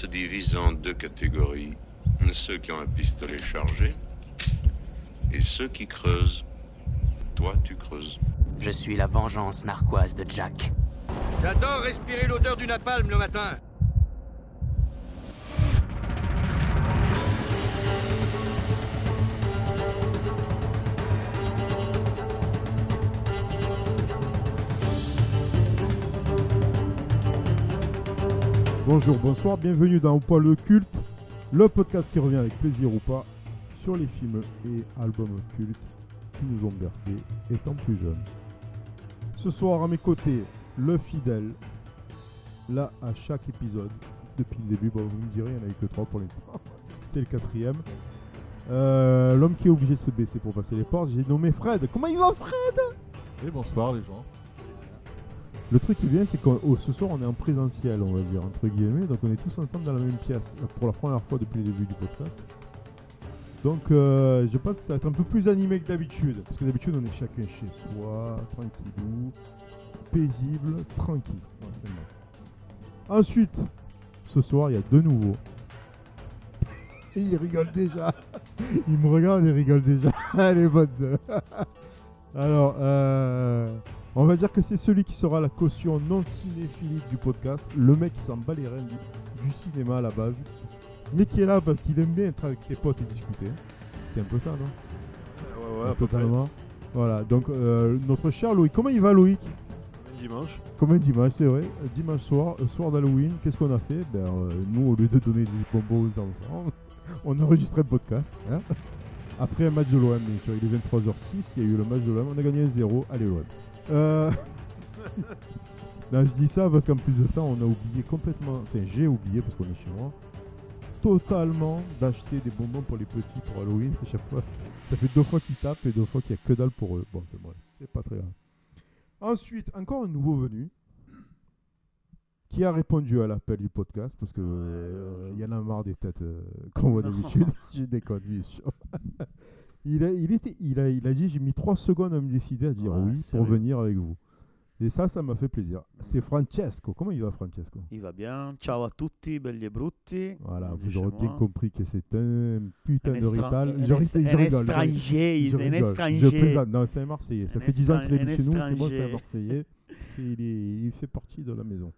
se divise en deux catégories. Ceux qui ont un pistolet chargé et ceux qui creusent. Toi, tu creuses. Je suis la vengeance narquoise de Jack. J'adore respirer l'odeur du napalm le matin. Bonjour, bonsoir, bienvenue dans pas le culte, le podcast qui revient avec plaisir ou pas sur les films et albums cultes qui nous ont bercés étant plus jeunes. Ce soir à mes côtés, le fidèle, là à chaque épisode, depuis le début, bon, vous me direz, il n'y en a eu que trois pour l'instant, c'est le quatrième. Euh, L'homme qui est obligé de se baisser pour passer les portes, j'ai nommé Fred. Comment il va Fred? Et bonsoir les gens. Le truc qui est bien, c'est que ce soir, on est en présentiel, on va dire, entre guillemets. Donc, on est tous ensemble dans la même pièce pour la première fois depuis le début du podcast. Donc, euh, je pense que ça va être un peu plus animé que d'habitude. Parce que d'habitude, on est chacun chez soi, tranquillou, paisible, tranquille. Ensuite, ce soir, il y a deux nouveaux. Et il rigole déjà. il me regarde et rigole déjà. Allez, bonne Alors, euh, on va dire que c'est celui qui sera la caution non cinéphilique du podcast. Le mec qui s'en bat les reins du, cinéma à la base. Mais qui est là parce qu'il aime bien être avec ses potes et discuter. C'est un peu ça, non? Ouais, ouais, Totalement. Voilà, donc euh, notre cher Loïc. Comment il va, Loïc? Dimanche. Comme un dimanche, c'est vrai. Dimanche soir, euh, soir d'Halloween, qu'est-ce qu'on a fait? Ben, euh, Nous, au lieu de donner des bonbons aux enfants, on a enregistré le podcast. hein. Après un match de l'OM, bien sûr, il est 23h06, il y a eu le match de l'OM, on a gagné 1-0. Allez, l'OM. Euh... non, je dis ça parce qu'en plus de ça, on a oublié complètement, enfin j'ai oublié parce qu'on est chez moi, totalement d'acheter des bonbons pour les petits pour Halloween. À chaque fois, ça fait deux fois qu'ils tapent et deux fois qu'il n'y a que dalle pour eux. Bon, c'est bref, c'est pas très grave. Ensuite, encore un nouveau venu qui a répondu à l'appel du podcast parce que euh, il y en a marre des têtes euh, qu'on voit d'habitude. J'ai déconne, bien sûr. il, a, il, était, il, a, il a dit j'ai mis trois secondes à me décider à dire Ouais, oui c'est pour vrai. venir avec vous. Et ça, ça m'a fait plaisir. C'est Francesco. Comment il va, Francesco? Il va bien. Ciao a tutti, belli e brutti. Voilà, vous aurez bien moi. compris que c'est un putain de rital. Je, est- je un rigole, je- un rigole. Je étranger. plaisante. Non, c'est un Marseillais. Ça Un fait 10 ans qu'il est estra- chez nous. C'est bon, c'est un étranger. Marseillais. C'est- il, est- il fait partie de la maison.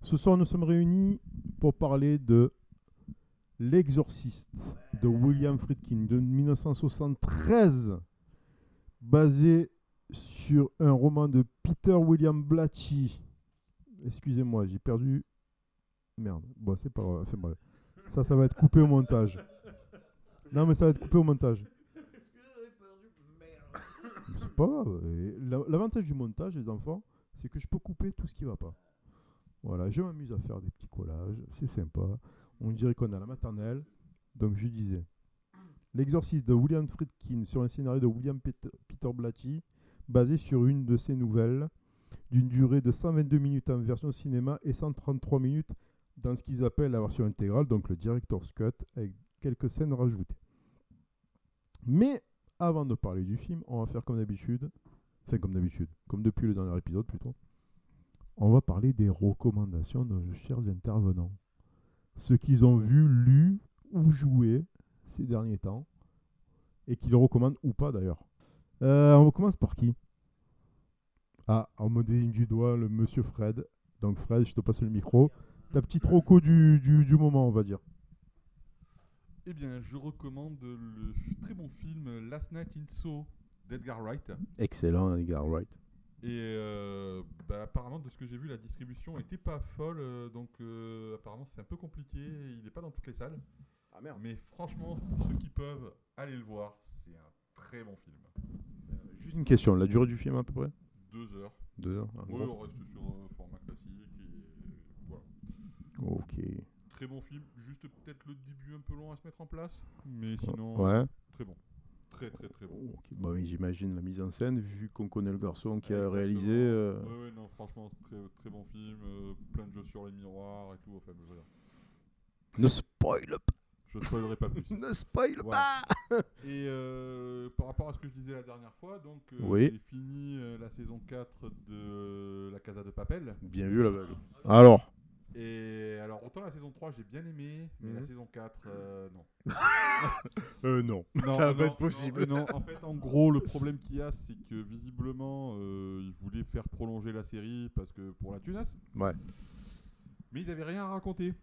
Ce soir, nous sommes réunis pour parler de L'Exorciste de William Friedkin de 1973, basé sur un roman de Peter William Blatty. Excusez-moi, j'ai perdu. Merde. Bon, c'est pas grave. Ça, ça va être coupé au montage. Non, mais ça va être coupé au montage. C'est pas grave. L'avantage du montage, les enfants, c'est que je peux couper tout ce qui va pas. Voilà, je m'amuse à faire des petits collages, c'est sympa. On dirait qu'on est à la maternelle. Donc je disais, L'exorciste de William Friedkin sur un scénario de William Peter, Blatty, basé sur une de ses nouvelles, d'une durée de 122 minutes en version cinéma et 133 minutes dans ce qu'ils appellent la version intégrale, donc le Director's Cut, avec quelques scènes rajoutées. Mais avant de parler du film, on va faire comme d'habitude, enfin comme d'habitude, comme depuis le dernier épisode plutôt, on va parler des recommandations de nos chers intervenants. Ce qu'ils ont vu, lu ou joué ces derniers temps, et qu'ils recommandent ou pas d'ailleurs. Euh, on commence par qui? Ah, on me désigne du doigt le monsieur Fred. Donc Fred, je te passe le micro. Ta petite roco du, du, du moment, on va dire. Eh bien, je recommande le très bon film Last Night in Soho d'Edgar Wright. Excellent, Edgar Wright. Et euh, bah, apparemment, de ce que j'ai vu, la distribution était pas folle. euh, donc, euh, apparemment, c'est un peu compliqué. Il n'est pas dans toutes les salles. Ah merde. Mais franchement, pour ceux qui peuvent, allez le voir. C'est un très bon film. Juste une question, la durée du film à peu près? Deux heures. Deux heures. Oui, gros. on reste sur un format classique. Et voilà. Ok. Très bon film. Juste peut-être le début un peu long à se mettre en place. Mais sinon, Ouais. très bon. Très, très, très bon. Ok, Bah oui, j'imagine la mise en scène, vu qu'on connaît le garçon qui a Exactement. réalisé. euh, Ouais, ouais, non, franchement, très, très bon film. euh, plein de jeux sur les miroirs et tout. Enfin, voilà. Ne spoil pas Je spoilerai pas plus. Ne spoil Voilà. Et euh, par rapport à ce que je disais la dernière fois, donc euh, Oui. j'ai fini euh, la saison 4 de La Casa de Papel. Bien vu la blague. Alors Et alors, autant la saison 3, j'ai bien aimé, mais la Mhm. saison 4, euh, non. Euh, non. Non, Ça va pas être possible. Non, non, en fait, en gros, le problème qu'il y a, c'est que visiblement, euh, ils voulaient faire prolonger la série parce que pour la tunasse. Ouais. Mais ils avaient rien à raconter.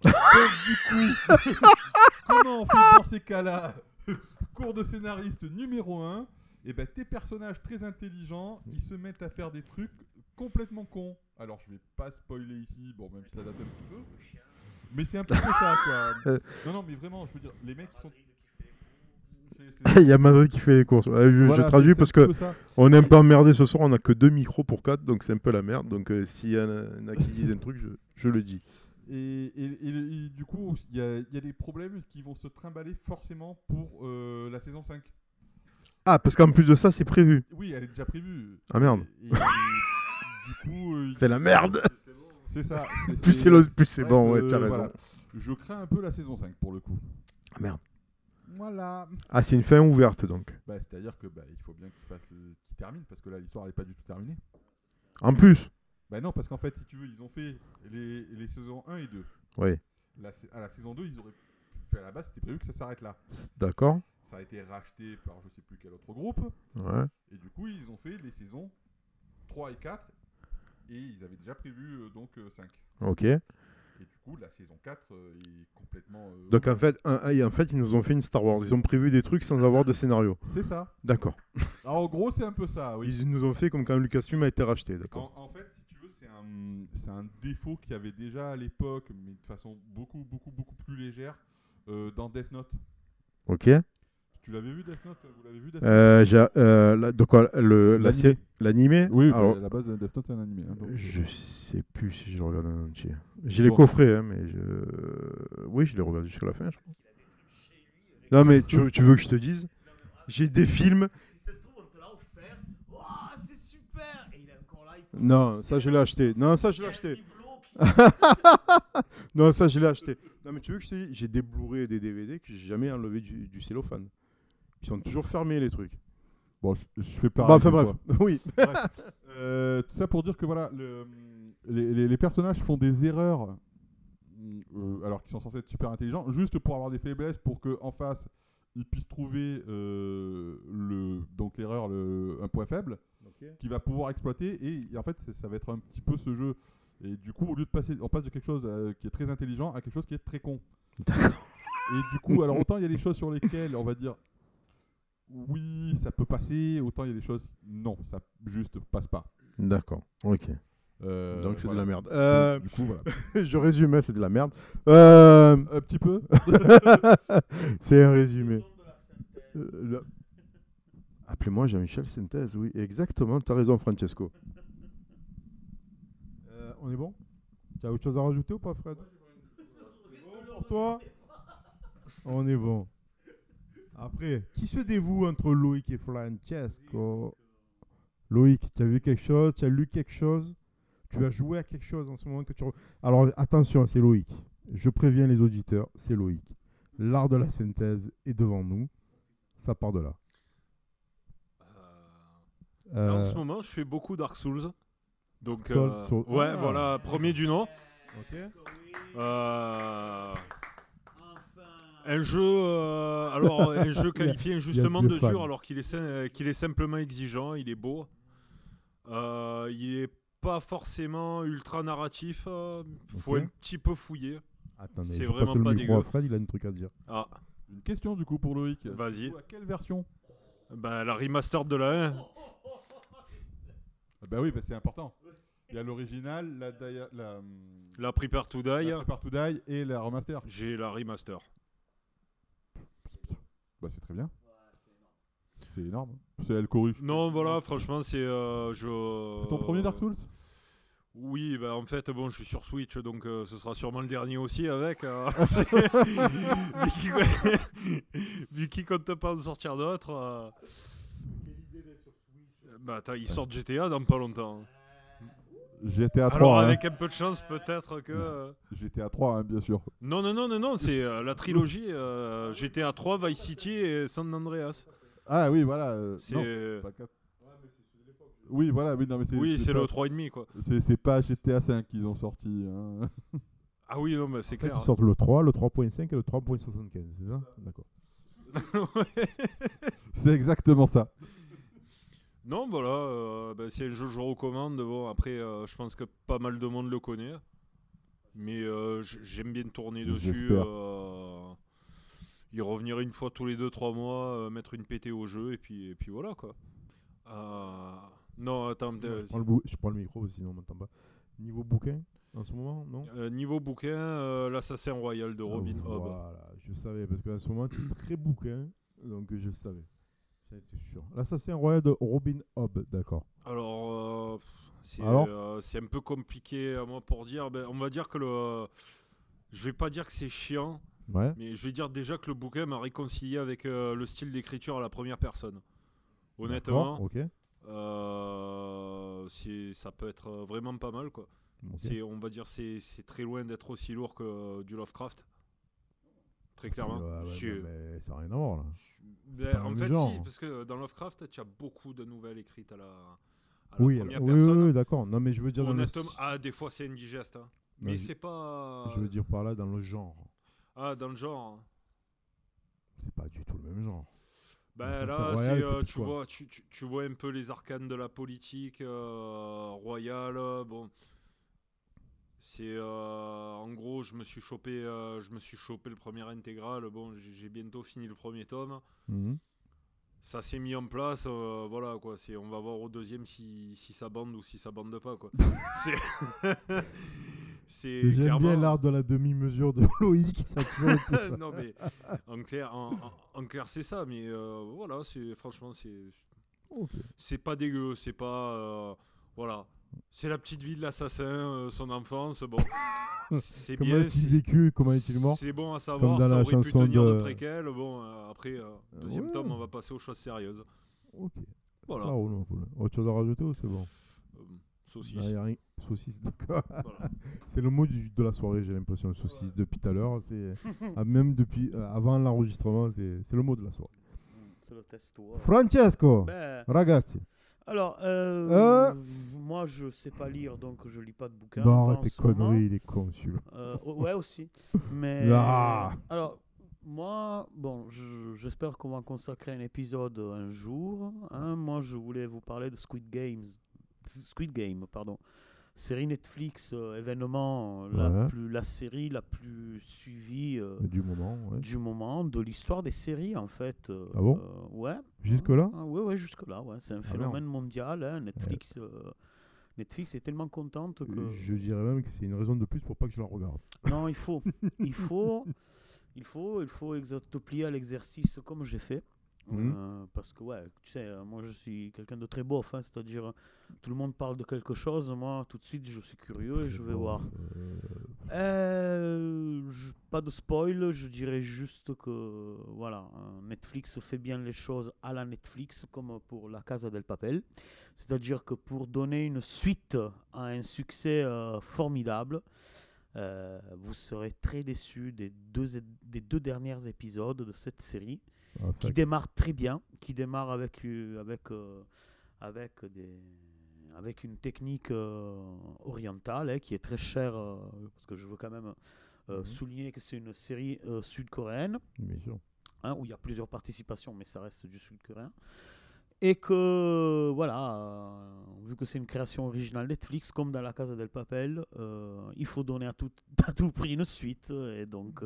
Donc, du coup, comment on fait dans ces cas-là? Cours de scénariste numéro 1. Et ben tes personnages très intelligents, ils se mettent à faire des trucs complètement cons. Alors je vais pas spoiler ici, bon même si ça date un petit peu. Mais c'est un peu ça quoi. Non non mais vraiment, je veux dire, les mecs ils sont. c'est- c'est- Il y a Madrid qui fait les courses. Ouais, je, je Voilà, traduis c'est- c'est parce un petit que peu ça. on est un peu emmerdé ce soir. On a que deux micros pour quatre, donc c'est un peu la merde. Donc euh, s'il y en a, en a qui disent un truc, je, je le dis. Et, et- et- et du coup, il y a, il y a des problèmes qui vont se trimballer forcément pour euh, la saison 5. Ah, parce qu'en plus de ça, c'est prévu. Oui, elle est déjà prévue. Ah, merde. Et- et du coup, euh, C'est la merde. c'est ça. Plus c'est plus bon, ouais, euh, t'as raison. voilà. Je crains un peu la saison 5 pour le coup. Ah, merde. Voilà. Ah, c'est une fin ouverte donc. Bah, C'est-à-dire que bah, il faut bien qu'il fasse le- qu'il termine parce que là l'histoire n'est pas du tout terminée. En plus. Bah non, parce qu'en fait, si tu veux, ils ont fait les, les saisons 1 et 2. Oui. La sa- à la saison 2, ils auraient fait à la base, c'était prévu que ça s'arrête là. D'accord. Ça a été racheté par je sais plus quel autre groupe. Ouais. Et du coup, ils ont fait les saisons 3 et 4. Et ils avaient déjà prévu euh, donc 5. Ok. Et du coup, la saison 4 euh, est complètement. euh, Donc en fait, un- et en fait, ils nous ont fait une Star Wars. Ils ont prévu des trucs sans avoir de scénario. C'est ça. D'accord. Alors, en gros, c'est un peu ça, oui. Ils nous ont fait comme quand Lucasfilm a été racheté. D'accord. En, en fait, si tu veux, c'est un, c'est un défaut qu'il y avait déjà à l'époque, mais de façon beaucoup, beaucoup, beaucoup plus légère, euh, dans Death Note. Ok. Tu l'avais vu Death Note Vous l'avez vu Death Note Euh, j'ai, euh, la- de quoi le, la L'animé. Oui, Alors, à la base, Death Note, c'est un animé. hein, donc, je euh, sais plus si je le regarde en entier. J'ai les coffrets, hein, mais je... oui, je les regarde jusqu'à la fin, je crois. Non, mais tu, tu veux que je te dise? J'ai des films. Non, ça je l'ai acheté. Non, ça je l'ai acheté. Non, ça je l'ai acheté. Non, mais tu veux que je te dise? J'ai des Blu-ray et des DVD que j'ai jamais enlevé du, du cellophane. Ils sont toujours fermés, les trucs. Bon, je, je fais pareil. Bon, enfin bref, oui. Euh, tout ça pour dire que voilà, le- les, les- les personnages font des erreurs, euh, alors qu'ils sont censés être super intelligents, juste pour avoir des faiblesses, pour que en face ils puissent trouver euh, le donc l'erreur, le, un point faible, qu'il va pouvoir exploiter. Et, et en fait, ça va être un petit peu ce jeu. Et du coup, au lieu de passer, on passe de quelque chose euh, qui est très intelligent à quelque chose qui est très con. Et du coup, alors autant il y a des choses sur lesquelles on va dire oui, ça peut passer, autant il y a des choses non, ça juste passe pas. D'accord, ok. Euh, Donc c'est voilà. de la merde. Euh, Du coup, voilà. je résume, hein, c'est de la merde. Euh, Un petit peu. c'est un résumé. Euh, Appelez-moi Jean-Michel Synthèse, oui, exactement, t'as raison Francesco. Euh, on est bon? Tu as autre chose à rajouter ou pas Fred? Pour toi? On est bon. Après, qui se dévoue entre Loïc et Francesco? Loïc, tu as vu quelque chose? Tu as lu quelque chose? Tu as joué à quelque chose en ce moment que tu... Alors attention, c'est Loïc. Je préviens les auditeurs, c'est Loïc. L'art de la synthèse est devant nous. Ça part de là. Euh, En ce moment, je fais beaucoup Dark Souls. Donc, Souls, euh, Souls. ouais, Ah. voilà, premier du nom. Euh, un jeu, euh, alors un jeu qualifié injustement de fans. dur, alors qu'il est, qu'il est simplement exigeant. Il est beau. Euh, il est pas forcément ultra narratif. euh, faut un petit peu fouiller. Attendez, C'est vraiment pas dégueu. à Fred, il a un truc à dire. Ah, Une question du coup pour Loïc. Vas-y. À quelle version? Bah, la remaster de la 1. Ah Bah oui, bah c'est important. Il y a l'original, la, dia- la, hum, La Prepare to Die. la Prepare to Die et la remaster. J'ai la remaster. Bah c'est très bien. C'est énorme. C'est elle corrige. Non, voilà, franchement, c'est. euh, je... C'est ton premier Dark Souls? Oui, bah en fait, bon, je suis sur Switch, donc euh, ce sera sûrement le dernier aussi avec. euh, c'est- vu qu'il- vu pas en sortir d'autres. euh, Bah attends, ils sortent GTA dans pas longtemps. GTA 3. Alors hein. avec un peu de chance, peut-être que. euh, GTA 3, hein, bien sûr. Non, non, non, non, non, c'est euh, la trilogie euh, GTA 3, Vice City et San Andreas. Ah oui, voilà. euh, C'est. non, pas quatre. Oui, voilà, oui, non, mais c'est Oui, c'est pas- le 3,5 quoi. C'est c'est pas GTA 5 qu'ils ont sorti. hein. Ah oui, non, mais c'est En fait, clair. ils sortent le 3, le 3.5 et le 3.75, c'est ça? D'accord. c'est exactement ça. Non, voilà, euh, bah, c'est un jeu que je recommande. Bon, après, euh, je pense que pas mal de monde le connaît. Mais euh, j'aime bien tourner dessus. Y revenir une fois tous les 2-3 mois, mettre une PT au jeu, et puis, et puis voilà quoi. Non, attends, je, prends le je prends le micro sinon on m'entend pas. Niveau bouquin, en ce moment, non? Euh, niveau bouquin, euh, l'Assassin Royal de Robin Oh, Hobb. Voilà, je savais, parce qu'en ce moment, tu es très bouquin, donc je savais. J'en étais sûr. L'assassin royal de Robin Hobb, d'accord. Alors, euh, c'est euh, c'est un peu compliqué à moi pour dire. Ben, on va dire que le. Je vais pas dire que c'est chiant, Ouais. mais je vais dire déjà que le bouquin m'a réconcilié avec euh, le style d'écriture à la première personne. Honnêtement, ça peut être vraiment pas mal quoi. on va dire, c'est c'est très loin d'être aussi lourd que du Lovecraft. Très clairement. Ouais, mais ça n'a rien à voir là. ben, en fait, genre. si, parce que dans Lovecraft, tu as beaucoup de nouvelles écrites à la, à la Oui, première oui, personne. oui, d'accord. Non, mais je veux dire le Honnêtement, ah, des fois c'est indigeste. hein. Mais c'est pas. Je veux dire par là dans le genre. Ah, dans le genre. hein. C'est pas du tout le même genre. Ben là, royal, euh, tu, vois, tu, tu- tu vois un peu les arcanes de la politique euh, royale. euh, Bon. C'est. euh, en gros, je me suis chopé, euh, je me suis chopé le premier intégral. Bon, j'ai, bientôt fini le premier tome. Mhm. Ça s'est mis en place. euh, voilà, quoi. C'est, on va voir au deuxième si, si ça bande ou si ça bande pas, quoi. c'est. J'aime bien clairement- l'art de la demi-mesure de Loïc. Ça a toujours été ça. non mais en clair, en, en- en clair c'est ça, mais euh, voilà, c'est franchement c'est c'est pas dégueu, c'est pas euh, voilà, c'est la petite vie de l'assassin, euh, son enfance, bon, c'est Comment bien, a-t-il c'est- vécu Comment est-il mort c'est bon à savoir, dans ça la aurait pu chanson tenir de- de préquel, bon euh, après euh, deuxième Ouais. tome on va passer aux choses sérieuses, Ok. voilà, Ça roule, on roule. Autre chose à rajouter ou c'est bon Euh, saucisse, Ah, y a rien. Saucisse, d'accord. voilà. C'est le mot du- de la soirée, j'ai l'impression, saucisse, depuis tout à l'heure. C'est ah, même depuis euh, avant l'enregistrement, c'est c'est le mot de la soirée. C'est le testo. Francesco, Ben, ragazzi, alors, euh, Euh. moi je sais pas lire donc je lis pas de bouquins. pas arrête tes conneries, il est con celui-là. Euh, ouais aussi. Mais Ah. alors moi bon je- j'espère qu'on va consacrer un épisode un jour. hein. Moi je voulais vous parler de Squid Games, Squid Game pardon. Série Netflix euh, événement euh, la Ouais. plus la série la plus suivie euh, Du moment, ouais. du moment de l'histoire des séries en fait. euh, Ah bon? Ouais. Jusque-là? Ah, ouais, jusque-là, ouais. C'est un merde. phénomène mondial. hein. Netflix, Netflix est tellement contente que. Je dirais même que c'est une raison de plus pour pas que je la regarde. Non, il faut, il faut, il faut, il faut plier à l'exercice comme j'ai fait. Mhm. Euh, parce que, ouais, tu sais, euh, moi je suis quelqu'un de très bof, hein, c'est-à-dire euh, tout le monde parle de quelque chose, moi tout de suite je suis curieux et je vais voir. euh, je- pas de spoil, je dirais juste que voilà, Netflix fait bien les choses à la Netflix comme pour La Casa del Papel. C'est-à-dire que pour donner une suite à un succès euh, formidable, vous serez très déçu des deux, des deux derniers épisodes de cette série ah, qui démarre très bien, qui démarre avec, euh, avec, euh, avec, des, avec une technique euh, orientale hein, qui est très chère, euh, parce que je veux quand même Mhm. souligner que c'est une série sud-coréenne, hein, où il y a plusieurs participations, mais ça reste du sud-coréen. Et que, voilà, vu que c'est une création originale Netflix, comme dans La Casa del Papel, il faut donner à tout, à tout prix une suite. Et donc,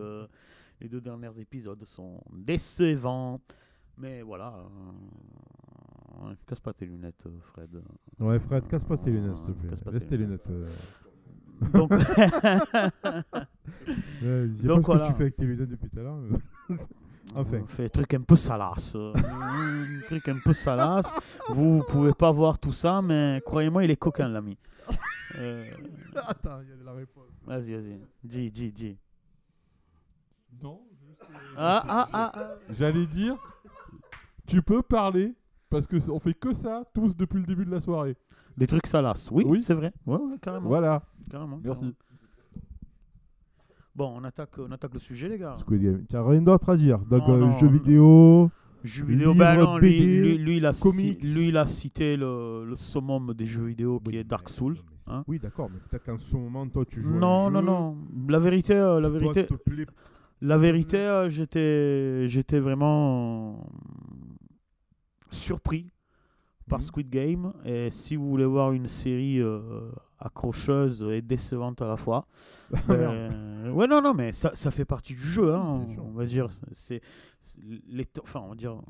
les deux derniers épisodes sont décevants. Mais voilà. euh, casse pas tes lunettes, euh, Fred. Ouais, Fred, casse pas tes lunettes, s'il te plaît. Casse pas Laisse tes tes lunettes. euh. Donc, Ouais, je sais pas Donc ce que voilà. tu fais avec tes lunettes depuis tout à l'heure. Enfin. On fait des trucs un peu salaces. euh, un truc un peu salace. Vous, pouvez pas voir tout ça, mais croyez-moi, il est coquin, l'ami. Euh, Attends, il y a la réponse. vas-y, vas-y. Dis, dis, dis. Non, Ah, ah, ah, ah. J'allais dire, tu peux parler parce que on fait que ça tous depuis le début de la soirée. Des trucs salaces. Oui, Oui. c'est vrai. Ouais, ouais, carrément. Voilà, carrément, merci. carrément. Bon, on attaque, on attaque le sujet, les gars. Squid Game. Tu n'as rien d'autre à dire. Donc, Non, euh, non, jeux vidéo. Jeux vidéo, bah non, lui, BD, lui, lui, il a ci- comics. lui, il a cité le, le summum des jeux vidéo qui Oui, est Dark Souls. hein. Oui, d'accord, mais peut-être qu'en ce moment, toi, tu joues à un Non, non, jeu, non. La vérité, euh, la vérité, la vérité, euh, j'étais, j'étais vraiment euh, surpris par Mhm. Squid Game. Et si vous voulez voir une série euh, accrocheuse et décevante à la fois, ben, ouais, non, non, mais ça, ça fait partie du jeu, hein, on va dire. C'est, c'est les, enfin, on va dire,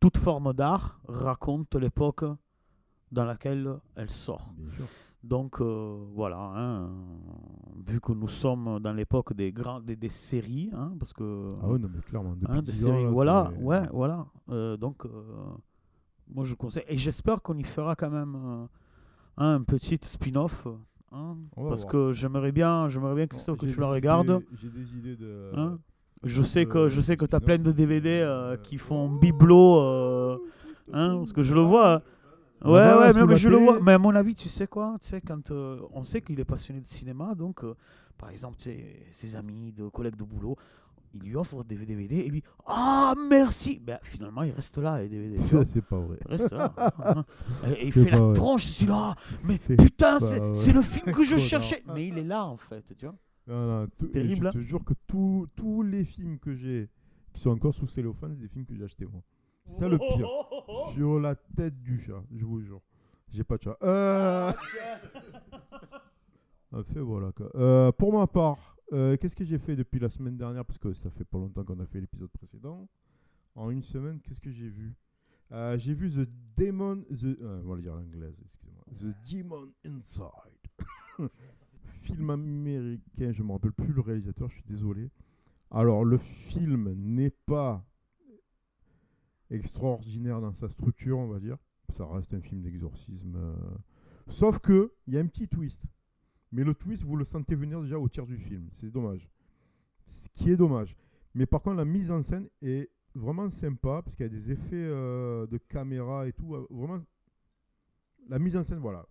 toute forme d'art raconte l'époque dans laquelle elle sort. Bien sûr. Donc euh, voilà, hein, vu que nous sommes dans l'époque des grands, des, des séries, hein, parce que Ah non, mais clairement, depuis hein, des 10 ans, séries, là, voilà, ouais, voilà. Euh, donc euh, moi je conseille et j'espère qu'on y fera quand même hein, un petit spin-off, parce voir. que j'aimerais bien, j'aimerais bien Bon, que tu la des regardes. J'ai des idées de. Je sais que je sais que tu as spin-off, plein de DVD qui font bibelot, parce que je le vois. Ouais, ouais, mais, je le vois. Mais à mon avis, tu sais quoi Tu sais, quand euh, on sait qu'il est passionné de cinéma, donc, euh, par exemple, tu sais, ses amis, de collègues de boulot, il lui offre des DVD et lui, ah, merci Ben, finalement, il reste là, les DVD. C'est pas vrai. Il reste là. hein. et, il fait la vrai. tronche, je suis là, mais putain, c'est le film que je cherchais. Mais il est là, en fait, tu vois. Non, non, Terrible, hein. Je te jure que tous tous les films que j'ai qui sont encore sous cellophane, c'est des films que j'ai achetés moi. C'est le pire. Sur la tête du chat, je vous jure. J'ai pas de chat. Euh... Ah, fait voilà quoi. Euh, pour ma part, euh, qu'est-ce que j'ai fait depuis la semaine dernière? Parce que ça fait pas longtemps qu'on a fait l'épisode précédent. En une semaine, qu'est-ce que j'ai vu? Euh, J'ai vu The Demon. The, on va le dire en anglaise, excusez-moi. The Demon Inside. film américain, je me rappelle plus le réalisateur, je suis désolé. Alors, le film n'est pas extraordinaire dans sa structure, on va dire. Ça reste un film d'exorcisme. euh, Sauf que il y a un petit twist. Mais le twist, vous le sentez venir déjà au tiers du film. C'est dommage. Ce qui est dommage. Mais par contre, la mise en scène est vraiment sympa parce qu'il y a des effets euh, de caméra et tout. euh, Vraiment, la mise en scène, voilà.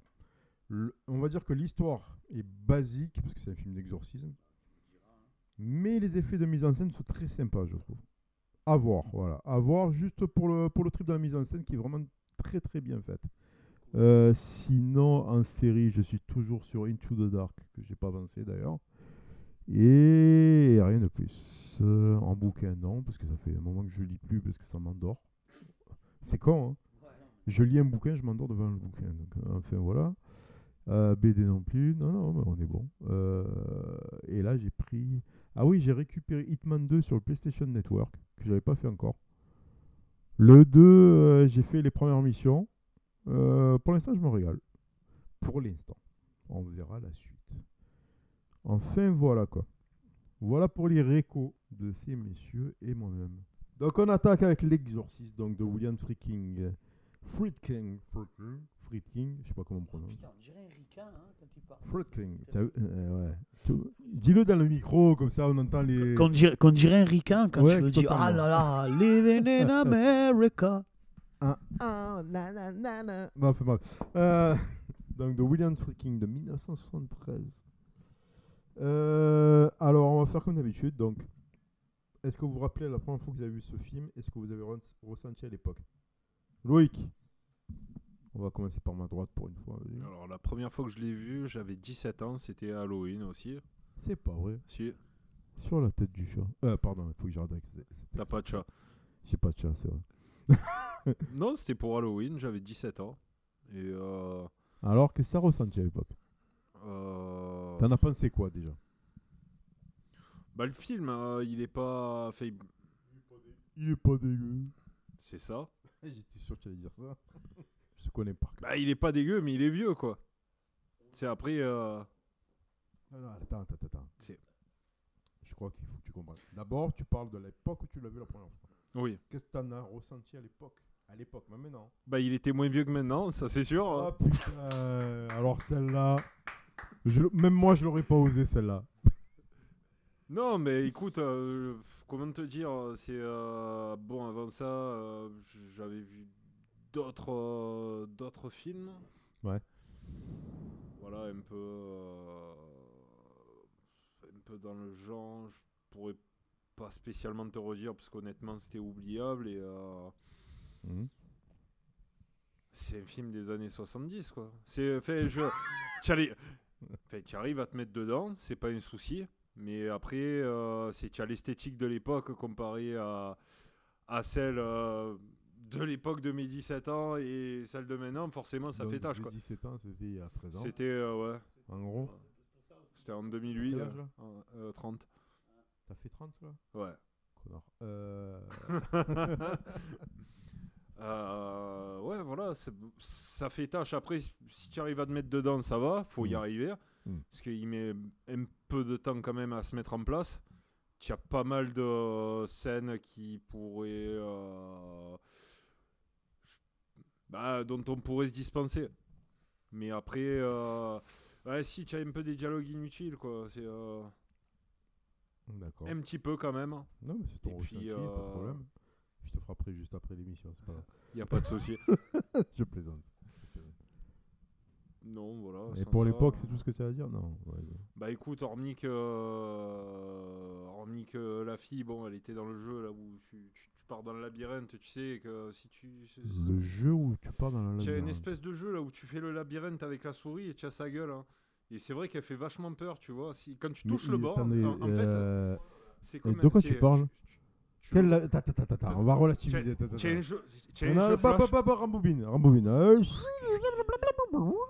On va dire que l'histoire est basique parce que c'est un film d'exorcisme. Mais les effets de mise en scène sont très sympas, je trouve. À voir, voilà. À voir juste pour le, pour le trip de la mise en scène qui est vraiment très très bien faite. Euh, sinon, en série, je suis toujours sur Into the Dark, que j'ai pas avancé d'ailleurs. Et rien de plus. Euh, en bouquin, non, parce que ça fait un moment que je lis plus, parce que ça m'endort. C'est con, hein Je lis un bouquin, je m'endors devant le bouquin. Donc, euh, enfin, voilà. Euh, BD non plus. Non, non, mais on est bon. Et là, j'ai pris. Ah oui, j'ai récupéré Hitman 2 sur le PlayStation Network, que j'avais pas fait encore. Le 2, euh, j'ai fait les premières missions. Euh, pour l'instant, je me régale. Pour l'instant. On verra la suite. Enfin, voilà quoi. Voilà pour les récos de ces messieurs et moi-même. Donc, on attaque avec l'exorciste donc, de William Friedkin. Friedkin. Friedkin. Friedkin. Je sais pas comment on prononce. Putain, on dirait un ricain hein, quand il parle. Veut- euh, ouais. Tout- Dis-le dans le micro, comme ça on entend les. Qu'on dirait, qu'on dirait un ricain quand Ouais, tu le dis. totalement. Ah là là, living in America. Ah, ah, na, na, na, na. Bon, enfin, bref. Euh, donc de William Friedkin de 1973. Euh, alors, on va faire comme d'habitude. Donc, est-ce que vous vous rappelez la première fois que vous avez vu ce film? Est-ce que vous avez re- ressenti à l'époque? Loïc On va commencer par ma droite pour une fois. Alors, la première fois que je l'ai vu, j'avais 17 ans, c'était Halloween aussi. C'est pas vrai. Si, Sur la tête du chat. Euh, pardon, il faut que j'arrête avec t'as pas de chat. J'ai pas de chat, c'est vrai. Non, c'était pour Halloween, j'avais 17 ans. Et euh, Alors, qu'est-ce que tu as ressenti à l'époque? Euh, T'en as pensé quoi déjà? Bah, le film, euh, il est pas. fait- Il est pas dégueu. C'est ça. J'étais sûr que tu allais dire ça. Je te connais par cœur. Bah, il est pas dégueu, mais il est vieux, quoi. C'est après. euh, Non, non, attends, attends, attends. Je crois qu'il faut que tu comprennes. D'abord, tu parles de l'époque où tu l'as vu la première fois. Oui. Qu'est-ce que tu en as ressenti à l'époque? À l'époque, mais maintenant. Bah, il était moins vieux que maintenant, ça c'est sûr. Ah hein. putain Alors celle-là, je même moi je l'aurais pas osé celle-là. Non, mais écoute, euh, comment te dire, c'est euh, bon. Avant ça, euh, j'avais vu d'autres euh, d'autres films. Ouais. Voilà, un peu euh, un peu dans le genre. Je pourrais pas spécialement te redire parce qu'honnêtement c'était oubliable et euh, Mhm. c'est un film des années 70 quoi. C'est fait je tu arrives à te mettre dedans, c'est pas un souci, mais après euh, c'est tu as l'esthétique de l'époque comparée à à celle euh, de l'époque de mes 17 ans et celle de maintenant, forcément ça Donc, fait tâche quoi. 17 ans, c'était il y a 13 ans. C'était euh, ouais, En gros, c'était en 2008 Quel âge, euh, là euh, 30. t'as fait 30 là Ouais. Connard. Euh... Euh, ouais, voilà, ça fait tâche. Après, si- tu arrives à te mettre dedans, ça va, faut y Mm. arriver. Mm. Parce qu'il met un peu de temps quand même à se mettre en place. Tu as pas mal de scènes qui pourraient. Bah, dont on pourrait se dispenser. Mais après, euh, ouais, si, tu as un peu des dialogues inutiles, quoi. C'est euh, D'accord. un petit peu quand même. Non, mais c'est ton Et puis, ressenti, pas de euh, problème. Je te frapperai juste après l'émission, c'est pas. Il n'y a pas de souci. Je plaisante. Non, voilà. Et pour l'époque, c'est tout ce que tu as à dire Non. ouais, ouais. Bah écoute, hormis que, euh, hormis que la fille, bon, elle était dans le jeu là où tu, tu- tu pars dans le labyrinthe, tu sais que si tu... Le jeu où tu pars dans la Tu as une labyrinthe. espèce de jeu là où tu fais le labyrinthe avec la souris et tu as sa gueule. hein. Et c'est vrai qu'elle fait vachement peur, tu vois. Si, quand tu Mais touches le il- bord, en, fait, euh, c'est comme... de quoi tu parles tu- tu- quel la- ta- ta- ta- ta- ta, On va relativiser. tu as On a- flash, pas- pas- Rambobine, Rambobine. Euh,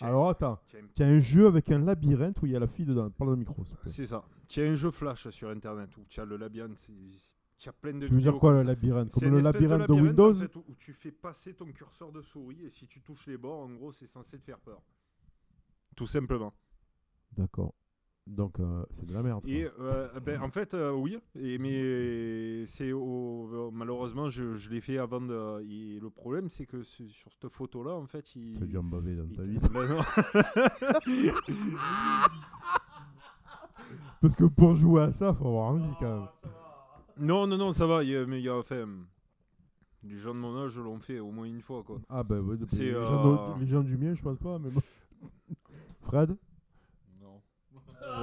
Alors attends, tu as un- jeu avec un labyrinthe où il y a la fille dedans. Parle le micro. C'est ça. Tu as un jeu flash sur internet où tu as le labyrinthe, tu as plein de Tu veux dire quoi le labyrinthe C'est Comme le labyrinthe de, Windows où tu fais passer ton curseur de souris et si tu touches les bords, en gros, c'est censé te faire peur. Tout simplement. D'accord. Donc euh, c'est de la merde. Et euh, ben, en fait, euh, oui, et, mais c'est au- malheureusement, je, je l'ai fait avant de. Et le problème, c'est que sur cette photo-là, en fait, il. Tu as dû en baver dans il ta vie. Ben non. Parce que pour jouer à ça, faut avoir envie quand même. non, non, non, ça va. il y a- mais il y a. Enfin, les gens de mon âge l'ont fait au moins une fois, quoi. Ah bah ouais, les, les gens du mien, je pense pas, mais bon. Fred?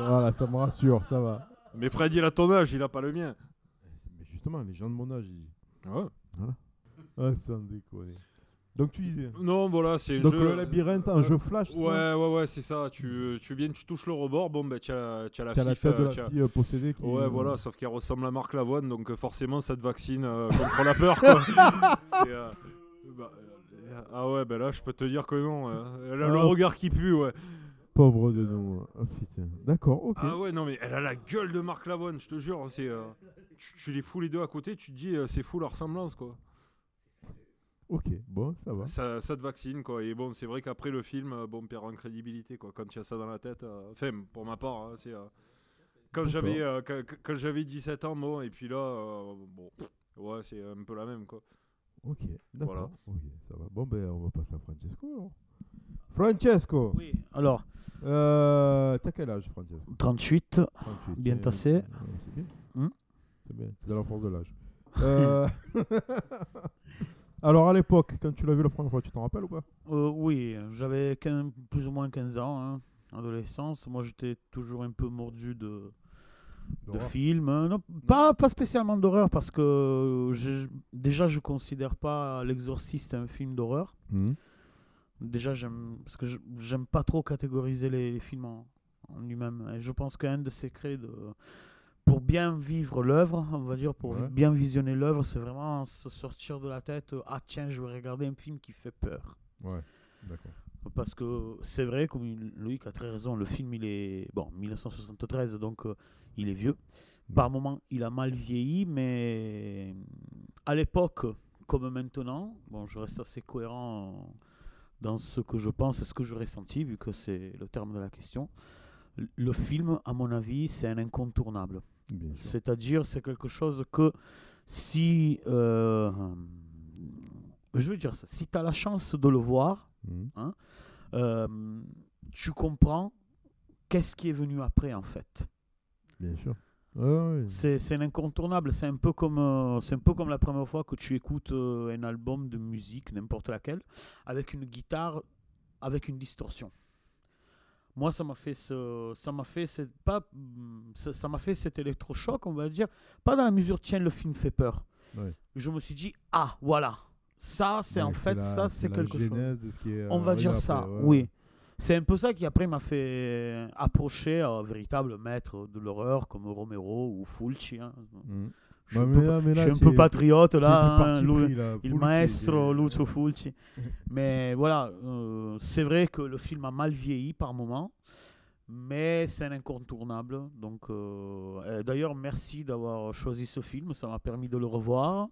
Voilà, ça me rassure, ça va. Mais Fred, il a ton âge, il a pas le mien. Mais justement, les gens de mon âge, ils... Ouais. Ah, sans déconner. Donc tu disais Non, voilà, c'est un Donc jeu. le labyrinthe, un euh, jeu flash, ça Ouais, ouais, ouais, c'est ça. Tu, tu viens, tu touches le rebord, bon, ben, tu as, tu as la T'as la fif, tête de euh, la tu as- fille euh, possédée qui... Ouais, euh, voilà, sauf qu'elle ressemble à Marc Lavoine, donc euh, forcément, ça te vaccine euh, contre la peur, quoi. Euh, bah, euh, ah ouais, ben là, je peux te dire que non. euh, elle a le Ah. regard qui pue, ouais. Pauvre de nous. Oh putain. D'accord, ok. Ah ouais, non, mais elle a la gueule de Marc Lavoine, je te jure. C'est, euh, tu, tu les fous les deux à côté, tu te dis, euh, c'est fou la ressemblance, quoi. Ok, bon, ça va. Ça, ça te vaccine, quoi. Et bon, c'est vrai qu'après le film, euh, bon, perd en crédibilité, quoi. Quand tu as ça dans la tête. euh, Enfin, pour ma part, hein, c'est. quand j'avais quand, quand j'avais 17 ans, bon, et puis là, bon, ouais, c'est un peu la même, quoi. Ok, d'accord. Voilà. Ok, ça va. Bon, ben, on va passer à Francesco. alors. Francesco Oui, alors, euh, T'as quel âge, Francesco 38, 38. Bien c'est- tassé. C'est bien. Hmm. C'est bien, c'est de la force de l'âge. Euh, Alors, à l'époque, quand tu l'as vu la première fois, tu t'en rappelles ou pas? Euh, oui, j'avais 15 plus ou moins 15 ans, hein, adolescence. Moi, j'étais toujours un peu mordu de, de D'horreur. films. hein. Non, pas, pas spécialement d'horreur, parce que je- déjà, je considère pas L'Exorciste un film d'horreur. Hmm. Déjà, j'aime parce que j'aime pas trop catégoriser les, les films en, en lui-même. Et je pense qu'un des secrets de pour bien vivre l'œuvre, on va dire pour Ouais. bien visionner l'œuvre, c'est vraiment se sortir de la tête. euh, Ah tiens, je vais regarder un film qui fait peur. Ouais, d'accord. Parce que c'est vrai, comme Loïc a très raison, le film il est bon 1973, donc euh, il est vieux. Par moment, il a mal vieilli, mais à l'époque, comme maintenant, bon, je reste assez cohérent dans ce que je pense et ce que je ressenti, vu que c'est le terme de la question. Le film, à mon avis, c'est un incontournable. C'est-à-dire, c'est quelque chose que si. euh, je veux dire ça. Si tu as la chance de le voir, Hmm. euh, tu comprends qu'est-ce qui est venu après, en fait. Bien sûr. Ouais, ouais. C'est incontournable. C'est un, peu comme, euh, un peu comme la première fois que tu écoutes euh, un album de musique, n'importe laquelle, avec une guitare, avec une distorsion. moi, ça m'a fait ce, ça m'a fait cette, pas, mm, ça m'a fait cet électrochoc, on va dire, pas dans la mesure tiens le film fait peur. Ouais. Je me suis dit ah voilà, ça c'est en fait la- ça c'est quelque chose. genèse de ce qui est On va arrivé dire après, ça, oui. C'est un peu ça qui après m'a fait approcher un véritable maître de l'horreur comme Romero ou Fulci. hein. Mhm. Je suis un mais peu, là- mais je là, suis un c'est- peu patriote là. hein, pris, là. il Fulci, maestro Lucio Fulci. Mais voilà, euh, c'est vrai que le film a mal vieilli par moments, mais c'est un incontournable. Donc, euh, d'ailleurs, merci d'avoir choisi ce film, ça m'a permis de le revoir.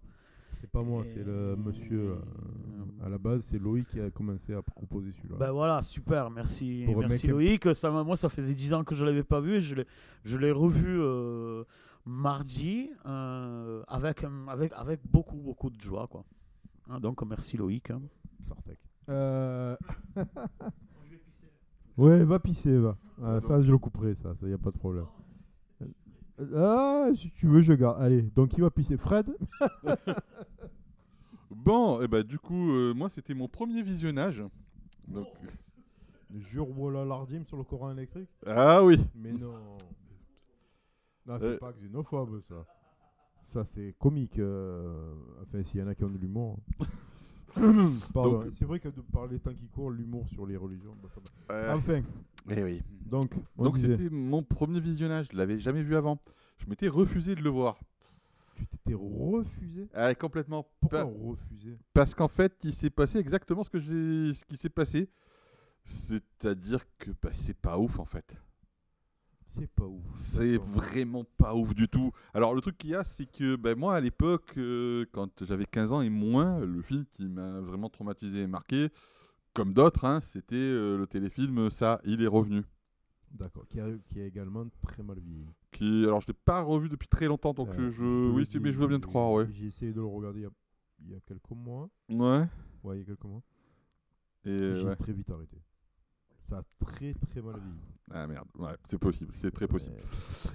C'est pas moi, c'est le monsieur. là. À la base, c'est Loïc qui a commencé à proposer celui-là. Ben voilà, super, merci, Pour un merci mec- Loïc. Ça, m'a- moi, ça faisait 10 ans que je l'avais pas vu et je l'ai, je l'ai revu euh, mardi euh, avec, un- avec, avec beaucoup, beaucoup de joie. Quoi. Hein, donc, merci Loïc. hein. Sartek. Euh... ouais, va pisser, va. Ah, ça, je le couperai, ça, ça y a pas de problème. Ah, si tu veux, je garde. Allez, donc il va pisser. Fred Bon, et bah du coup, euh, moi c'était mon premier visionnage. Donc... Jure voilà l'ardim sur le courant électrique Ah oui. Mais non. Non, c'est Euh. pas xénophobe, ça. Ça, c'est comique. euh, Enfin, s'il y en a qui ont de l'humour. C'est vrai que de par les temps qui courent, l'humour sur les religions. bah, Euh, Enfin, eh oui. donc, on Donc c'était mon premier visionnage, je l'avais jamais vu avant. Je m'étais refusé de le voir. tu t'étais refusé? Ah, complètement. Pourquoi refusé? Parce qu'en fait, il s'est passé exactement ce que j'ai, ce qui s'est passé. C'est-à-dire que bah, c'est pas ouf en fait. C'est pas ouf. C'est vraiment pas ouf du tout. Alors le truc qu'il y a, c'est que ben, moi à l'époque, euh, quand j'avais 15 ans et moins, le film qui m'a vraiment traumatisé et marqué, comme d'autres, hein, c'était euh, le téléfilm Ça, il est revenu. D'accord. Qui a également très mal vieilli. Qui, alors je l'ai pas revu depuis très longtemps, donc Euh, je, oui, mais je veux bien te croire, ouais. J'ai essayé de le regarder il y a, il y a quelques mois. Ouais. Ouais, il y a quelques mois. Et Et J'ai ouais. très vite arrêté. Ça a très très mal vieilli. Ah merde, ouais, c'est possible, c'est très possible. Ouais,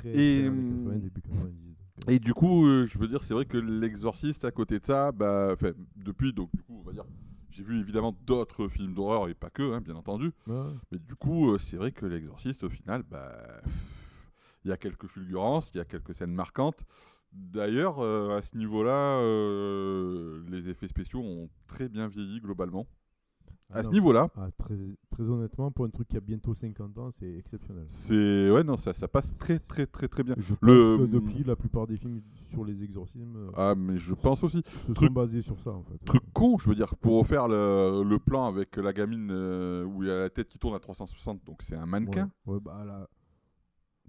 très, Et, très années hum, 80, début 90. donc, euh, Et du coup, euh, je veux dire, c'est vrai que l'exorciste, à côté de ça, bah, depuis, donc du coup, on va dire, j'ai vu évidemment d'autres films d'horreur et pas que, hein, bien entendu. ouais. Mais du coup, euh, c'est vrai que l'exorciste, au final, bah, il y a quelques fulgurances, il y a quelques scènes marquantes. D'ailleurs, euh, à ce niveau-là, les effets spéciaux ont très bien vieilli globalement. Ah à ce niveau-là, Ah, très, très honnêtement, pour un truc qui a bientôt 50 ans, c'est exceptionnel. c'est ouais non, ça, ça passe très très très très bien. Je pense Le- que depuis, la plupart des films sur les exorcismes euh, Ah, mais je pense aussi. se truc- sont basés sur ça, en fait. truc con, je veux dire, pour refaire le, le plan avec la gamine euh, où il y a la tête qui tourne à 360, donc c'est un mannequin. Ouais, ouais, bah là,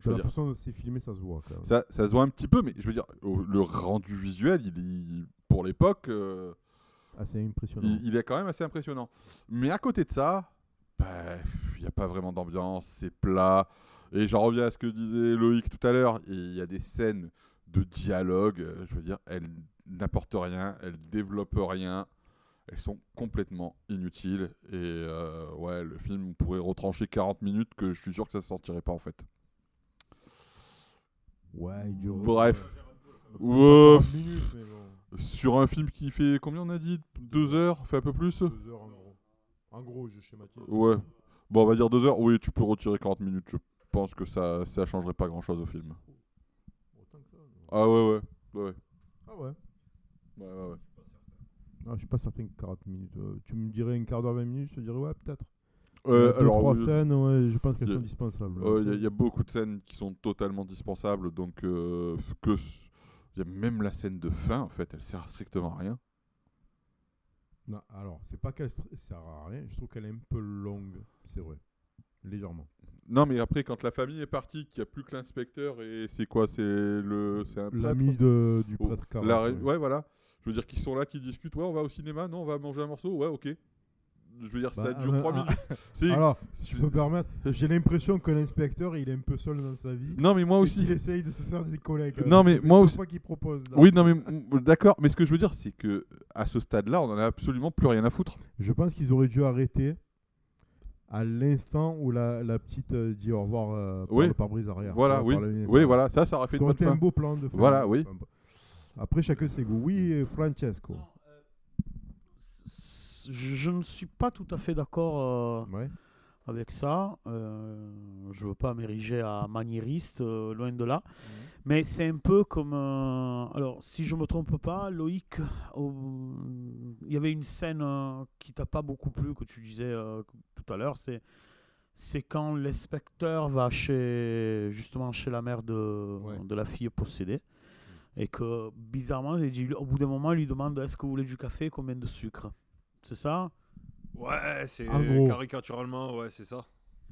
de la dire, façon dont c'est filmé, ça se voit. Quand même. ça, ça se voit un petit peu, mais je veux dire, le rendu visuel, il, il- pour l'époque, euh, Assez impressionnant. il, il est quand même assez impressionnant. Mais à côté de ça, bah, il n'y a pas vraiment d'ambiance, c'est plat. Et j'en reviens à ce que disait Loïc tout à l'heure, il y a des scènes de dialogue, euh, je veux dire, elles n'apportent rien, elles développent rien. Elles sont complètement inutiles. Et euh, ouais, le film, pourrait retrancher 40 minutes que je suis sûr que ça ne sortirait pas en fait. Ouais, il dure. Bref. euh, Ouais, 40 minutes, mais bon. Sur un film qui fait combien on a dit? Deux heures Fait un peu plus? Deux heures en gros. En gros, je schématise. Ouais. Bon, on va dire deux heures. Oui, tu peux retirer 40 minutes. Je pense que ça, ça changerait pas grand chose au film. Autant que ça. non? Ah ouais, ouais. Ouais, ouais. Ah ouais. ouais, ouais, ouais. Ah, je suis pas certain que 40 minutes. euh, tu me dirais un quart d'heure, 20 minutes, je te dirais ouais, peut-être. Euh, Deux, alors, trois oui, scènes, ouais, je pense qu'elles Il y a- sont dispensables. euh, il y, y a beaucoup de scènes qui sont totalement dispensables. Donc, euh, que. Même la scène de fin, en fait, elle sert strictement à rien. Non, alors, c'est pas qu'elle sert à rien, je trouve qu'elle est un peu longue, c'est vrai. Légèrement. Non, mais après, quand la famille est partie, qu'il n'y a plus que l'inspecteur et c'est quoi C'est le. C'est un L'ami de, du Oh, prêtre Carras. la ouais. voilà. Je veux dire qu'ils sont là, qu'ils discutent. Ouais, on va au cinéma. Non, on va manger un morceau. Ouais, ok. Je veux dire, ça Bah, dure euh, 3 ah, minutes. Alors, si c'est- je peux me permettre, j'ai l'impression que l'inspecteur, il est un peu seul dans sa vie. Non, mais moi aussi. qu'il essaye de se faire des collègues. Non, mais moi aussi- qu'il propose. là. Oui, non, mais d'accord. Mais ce que je veux dire, c'est que à ce stade-là, on en a absolument plus rien à foutre. Je pense qu'ils auraient dû arrêter à l'instant où la, la petite euh, dit au revoir euh, par Oui. le pare-brise arrière. Voilà, oui. par Oui, par- voilà. Ça, ça aurait fait Ça une aurait bonne été un fin. beau plan de fin. Voilà, oui. Après, chacun ses goûts. Oui, Francesco. Je je ne suis pas tout à fait d'accord euh, Ouais. avec ça. Euh, je veux pas m'ériger à maniériste, euh, loin de là. Mais c'est un peu comme. alors, si je me trompe pas, Loïc, il y avait une scène qui t'a pas beaucoup plu, que tu disais tout à l'heure. C'est. C'est quand l'inspecteur va chez justement chez la mère de, Ouais. de la fille possédée et que bizarrement il dit, au bout d'un moment il lui demande est-ce que vous voulez du café combien de sucre? C'est ça? Ouais, c'est caricaturalement, ouais, c'est ça.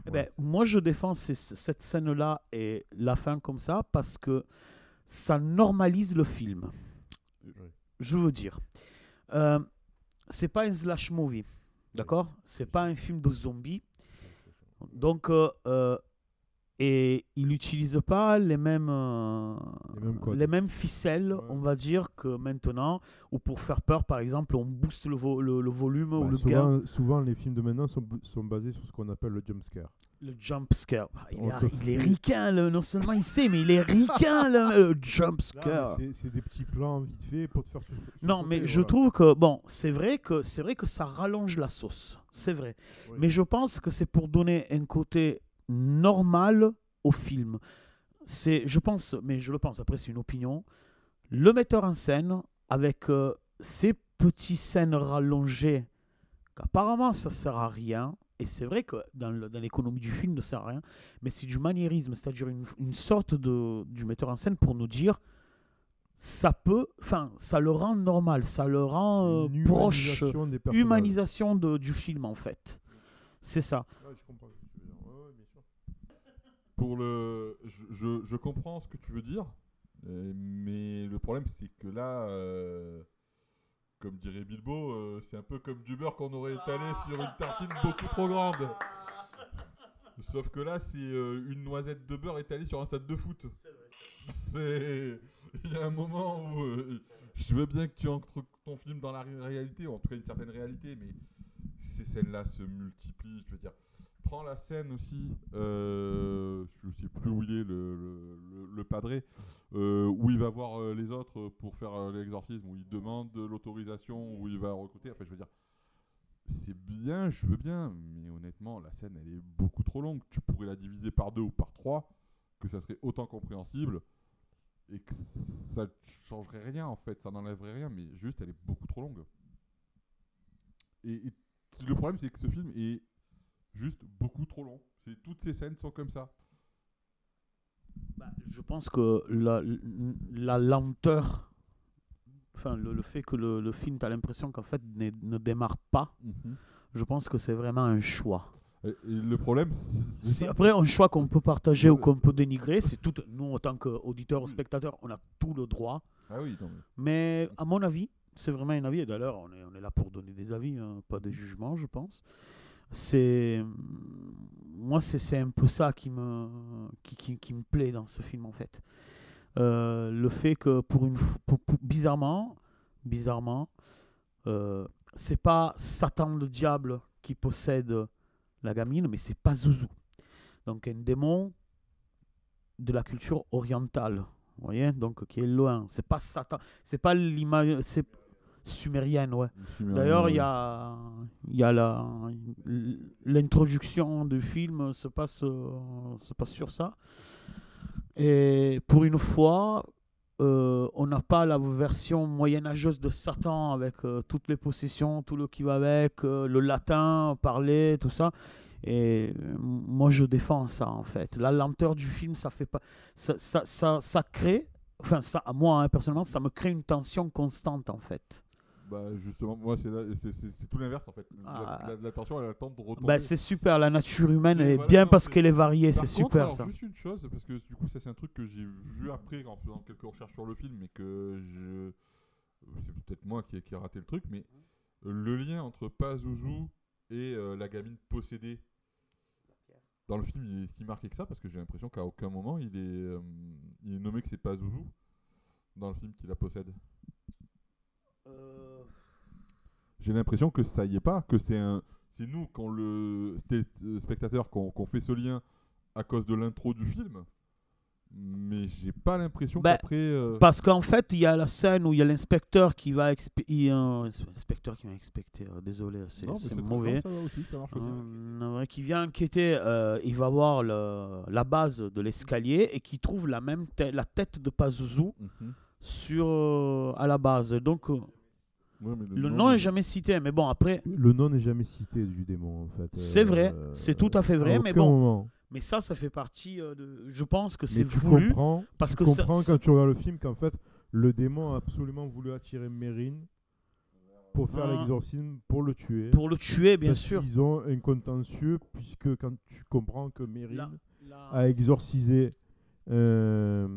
Eh ben, moi, je défends ces- cette scène-là et la fin comme ça parce que ça normalise le film. Je veux dire, euh, c'est pas un slash movie, d'accord? C'est pas un film de zombies. Donc, euh, euh, et il n'utilise pas les mêmes, euh, Les mêmes codes. les mêmes ficelles, Ouais. on va dire, que maintenant, ou pour faire peur, par exemple, on booste le, vo- le, le volume ou Bah, le gain. souvent, souvent, les films de maintenant sont, sont basés sur ce qu'on appelle le jump scare. Le jump scare. Ah, il, est, il ricain, le- non seulement il sait, mais il est ricain, le, le jump scare. c'est- des petits plans vite fait pour te faire Non, mais je trouve que, bon, c'est vrai que, vrai que ça rallonge la sauce. C'est vrai. Oui. Mais je pense que c'est pour donner un côté normal au film. C'est, je pense, mais je le pense, après c'est une opinion, le metteur en scène, avec euh, ces petites scènes rallongées, qu'apparemment ça sert à rien, et c'est vrai que dans, le- dans l'économie du film, ne sert à rien, mais c'est du maniérisme, c'est-à-dire une, une sorte de, du metteur en scène pour nous dire, ça peut, enfin, ça le rend normal, ça le rend euh, proche, humanisation des personnages. humanisation de- du film en fait. C'est ça. Ouais, je comprends ce que tu veux dire. Ouais, ouais, bien sûr. Pour le, je, je, je comprends ce que tu veux dire, euh, mais le problème c'est que là, euh, comme dirait Bilbo, euh, c'est un peu comme du beurre qu'on aurait étalé sur une tartine beaucoup trop grande. Sauf que là, c'est euh, une noisette de beurre étalée sur un stade de foot. C'est, il y a un moment où euh, je veux bien que tu ancres ton film dans la ré- réalité, ou en tout cas une certaine réalité, mais ces scènes-là se multiplient. Je veux dire, prends la scène aussi, euh, je sais plus où il est, le, le, le- padré, euh, où il va voir euh, les autres pour faire l'exorcisme, où il demande de l'autorisation, où il va recruter. Enfin, je veux dire, c'est bien, je veux bien, mais honnêtement, la scène, elle est beaucoup trop longue. Tu pourrais la diviser par deux ou par trois, que ça serait autant compréhensible, et que ça ne changerait rien, en fait, ça n'enlèverait rien, mais juste, elle est beaucoup trop longue. Et le problème, c'est que ce film est juste beaucoup trop long. Toutes ces scènes sont comme ça. Bah, je pense que la, la lenteur, enfin le, le fait que le, le film, tu as l'impression qu'en fait ne, ne démarre pas, je pense que c'est vraiment un choix. Et, et le problème, c'est après un choix qu'on peut partager ou qu'on peut dénigrer. C'est tout. Nous, en tant qu'auditeurs ou spectateurs, on a tout le droit. Ah oui, non, mais- Mais à mon avis, c'est vraiment un avis. Et d'ailleurs, on est, on est là pour donner des avis, hein, pas des jugements, je pense. C'est moi, c'est un peu ça qui me qui, qui, me plaît dans ce film en fait. Euh, le fait que pour une bizarrement, bizarrement, euh, c'est pas Satan le diable qui possède la gamine, mais c'est pas Zouzou. Donc un démon de la culture orientale, vous voyez, donc qui est loin. C'est pas Satan, c'est pas l'image, sumérienne, ouais. D'ailleurs, il y a, y a la, l'introduction du film se passe, euh, se passe sur ça. Et pour une fois, euh, on n'a pas la version moyenâgeuse de Satan avec euh, toutes les possessions, tout le qui va avec, le latin parler, tout ça. Et moi, je défends ça en fait. La lenteur du film, ça fait pas, ça, ça, ça, ça crée, enfin ça, à moi hein, personnellement, ça me crée une tension constante en fait. Bah justement, moi c'est tout l'inverse en fait. La, Ah. la- la tension, elle attend de retomber. Bah, c'est super, la nature humaine est voilà, bien non, parce qu'elle est variée, c'est super alors, ça. Juste une chose, parce que du coup, ça c'est un truc que j'ai vu après en faisant quelques recherches sur le film, mais que je. C'est peut-être moi qui ai, qui ai raté le truc, mais le lien entre Pazuzu et euh, la gamine possédée dans le film, il est si marqué que ça, parce que j'ai l'impression qu'à aucun moment il est, euh, il est nommé que c'est Pazuzu dans le film qui la possède. Euh, J'ai l'impression que ça y est pas, que c'est un, c'est nous quand le euh, spectateur qu'on fait ce lien à cause de l'intro du film, Mais j'ai pas l'impression Bah, qu'après. euh, Parce qu'en fait, il y a la scène où il y a l'inspecteur qui va exp- il y a un inspecteur qui va inspecter. euh, désolé, c'est mauvais. bien, Ça va aussi, ça marche aussi. Un- un- qui vient enquêter, euh, il va voir le- la base de l'escalier et qui trouve la même tête, la tête de Pazuzu Mhm. sur à la base. Donc Ouais, mais le nom est jamais cité, mais bon après, Le nom n'est jamais cité du démon, en fait. C'est vrai, Euh, c'est tout à fait vrai, à mais bon, moment. mais ça, ça fait partie euh, de. Je pense que c'est voulu comprends, parce tu que comprends ça- quand tu regardes le film qu'en fait, le démon a absolument voulu attirer Mérine pour faire Ah. l'exorcisme, pour le tuer. pour le tuer, bien Parce sûr. Ils ont un contentieux, puisque quand tu comprends que Mérine a exorcisé. euh,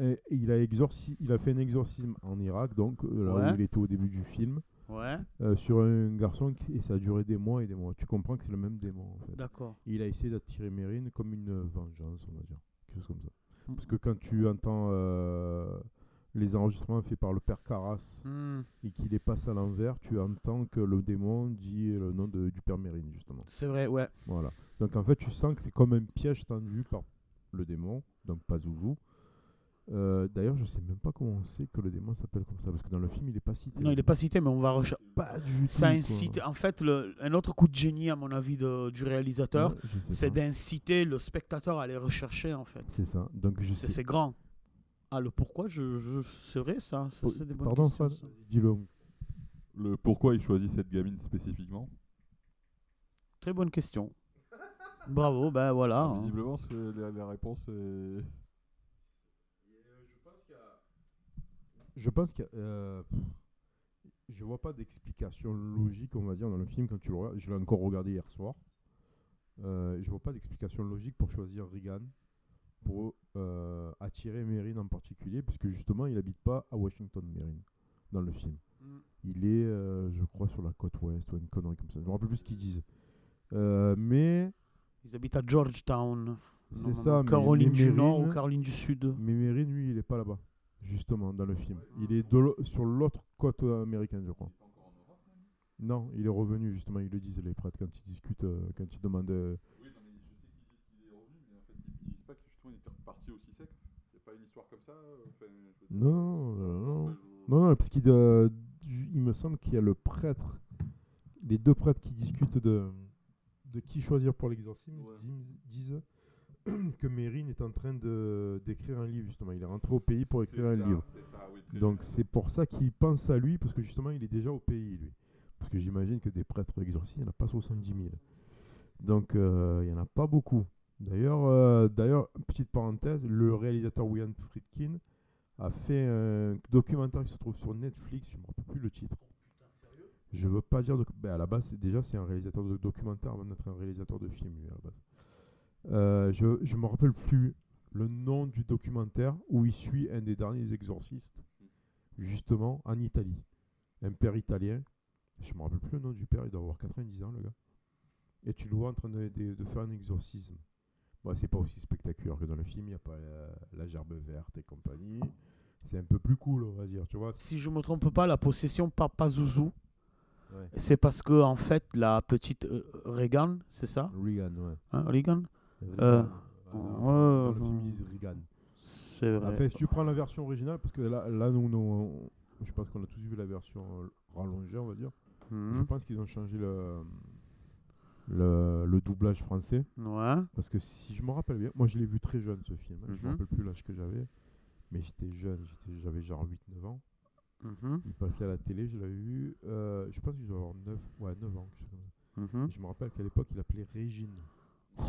et il, a exorci- il a fait un exorcisme en Irak, donc euh, là Ouais. où il était au début du film, Ouais, euh, sur un garçon, qui- et ça a duré des mois et des mois. Tu comprends que c'est le même démon en fait. d'accord. Il a essayé d'attirer Mérine comme une vengeance, on va dire. Quelque chose comme ça. Mm. Parce que quand tu entends euh, les enregistrements faits par le père Carras Hmm, et qu'il les passe à l'envers, tu entends que le démon dit le nom de- du père Mérine, justement. c'est vrai, ouais. Voilà. Donc en fait, tu sens que c'est comme un piège tendu par le démon, donc pas Zouzou. Euh, D'ailleurs, je sais même pas comment on sait que le démon s'appelle comme ça, parce que dans le film, il est pas cité. Non, il n'est pas cité, mais on va rechercher. pas du Ça tout, incite, quoi. en fait, le- un autre coup de génie, à mon avis, de- du réalisateur, Ouais, c'est pas. d'inciter le spectateur à aller rechercher, en fait. C'est ça. Donc je C'est sais. c'est grand. Ah, le pourquoi, je, vrai, ça. ça, Po- c'est des bonnes Pardon, Fred. Dis-le. Le pourquoi il choisit cette gamine spécifiquement? Très bonne question. Bravo, ben voilà. Visiblement, c'est- la, la réponse est. Je pense que euh, je vois pas d'explication logique, on va dire, dans le film quand tu le regardes. Je l'ai encore regardé hier soir. Euh, je vois pas d'explication logique pour choisir Reagan pour euh, attirer Mérine en particulier, puisque justement, il habite pas à Washington, Mérine, dans le film. Mm. Il est, euh, je crois, sur la côte ouest ou une connerie comme ça. Je me rappelle plus ce qu'ils disent. Euh, mais Ils habitent à Georgetown. c'est ça. Caroline mais du Nord ou Caroline du Sud. Mais Mérine, lui, il est pas là-bas, justement, dans le film. Il est de sur l'autre côte euh, américaine, je crois. Non, il est revenu, justement, ils le disent, les prêtres, quand ils discutent, euh, quand ils demandent... euh, Oui, non, mais je sais qu'ils disent qu'il est revenu, mais en fait, ils disent pas que justement il était reparti aussi sec. Il n'y a pas une histoire comme ça Non, non, non, non. Non, non, parce qu'il euh, il me semble qu'il y a le prêtre, les deux prêtres qui discutent de, de qui choisir pour l'exorcisme, Ouais. disent que Mérine est en train de d'écrire un livre, justement. Il est rentré au pays pour écrire un livre. Donc c'est pour ça qu'il pense à lui, parce que justement il est déjà au pays, lui. Parce que j'imagine que des prêtres exorcistes, il n'y en a pas 70 000. Donc euh, il n'y en a pas beaucoup. D'ailleurs, euh, d'ailleurs, petite parenthèse, le réalisateur William Friedkin a fait un documentaire qui se trouve sur Netflix, je ne me rappelle plus le titre. Je veux pas dire... doc- ben, à la base, déjà c'est un réalisateur de documentaire avant d'être un réalisateur de film, lui, à la base. Euh, je ne me rappelle plus le nom du documentaire où il suit un des derniers exorcistes justement en Italie. Un père italien. Je me rappelle plus le nom du père, il doit avoir 90 ans le gars. Et tu le vois en train de, de- de faire un exorcisme. Bon, c'est pas aussi spectaculaire que dans le film, il n'y a pas la, la gerbe verte et compagnie. C'est un peu plus cool, on va dire, tu vois. Si je me trompe pas, la possession par Pazuzu, Ouais. c'est parce que en fait la petite euh, Reagan, c'est ça? Reagan, ouais. hein, Reagan? Euh, Reagan. C'est vrai. Enfin, si tu prends la version originale, parce que là, là nous, nous, je pense qu'on a tous vu la version euh, rallongée, on va dire. Je Mhm. pense qu'ils ont changé le, le, le doublage français. Ouais. Parce que si je me rappelle bien, moi je l'ai vu très jeune ce film. hein, Je Mhm. me rappelle plus l'âge que j'avais. Mais j'étais jeune, j'étais- j'avais genre 8-9 ans. Mhm. Il passait à la télé, je l'avais vu. euh, je pense que je avoir 9, ouais, 9 ans. ça. Mhm. Je me rappelle qu'à l'époque, il appelait Régine.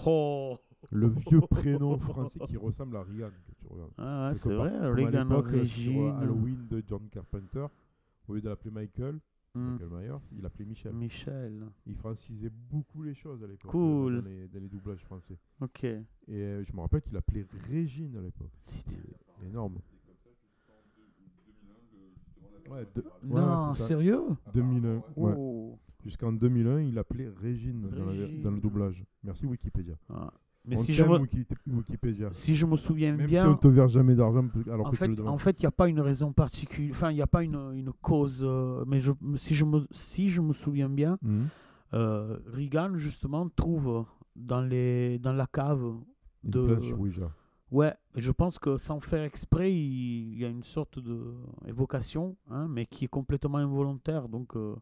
Oh Le vieux prénom français qui ressemble à Reagan. Que tu regardes. Ah ouais, c'est vrai, l'époque, euh, euh, Halloween de John Carpenter, au lieu de l'appeler Michael, Hmm. Michael Myers, il l'appelait Michel. Michel. Il francisait beaucoup les choses à l'époque. euh, Cool. Dans les, dans les doublages français. Ok. Et euh, je me rappelle qu'il appelait Régine à l'époque. C'était énorme. Ouais, de- ouais, non, sérieux? 2001. ouais. Jusqu'en 2001, il appelait Régine, dans, la- dans Régine. le doublage. Merci Wikipédia. Ah. Mais On si je, me, Wiki- Wikipédia. si je me souviens Même bien, si on te verse jamais d'argent alors en que tu le fait, en fait, il n'y a pas une raison particulière. Enfin, il n'y a pas une, une cause. euh, mais je, si, je me, si je me souviens bien, Mhm. euh, Reagan, justement, trouve dans, les, dans la cave Une de. planche Ouija. Ouais, je pense que sans faire exprès, il, il y a une sorte de évocation, hein, mais qui est complètement involontaire. Donc, euh,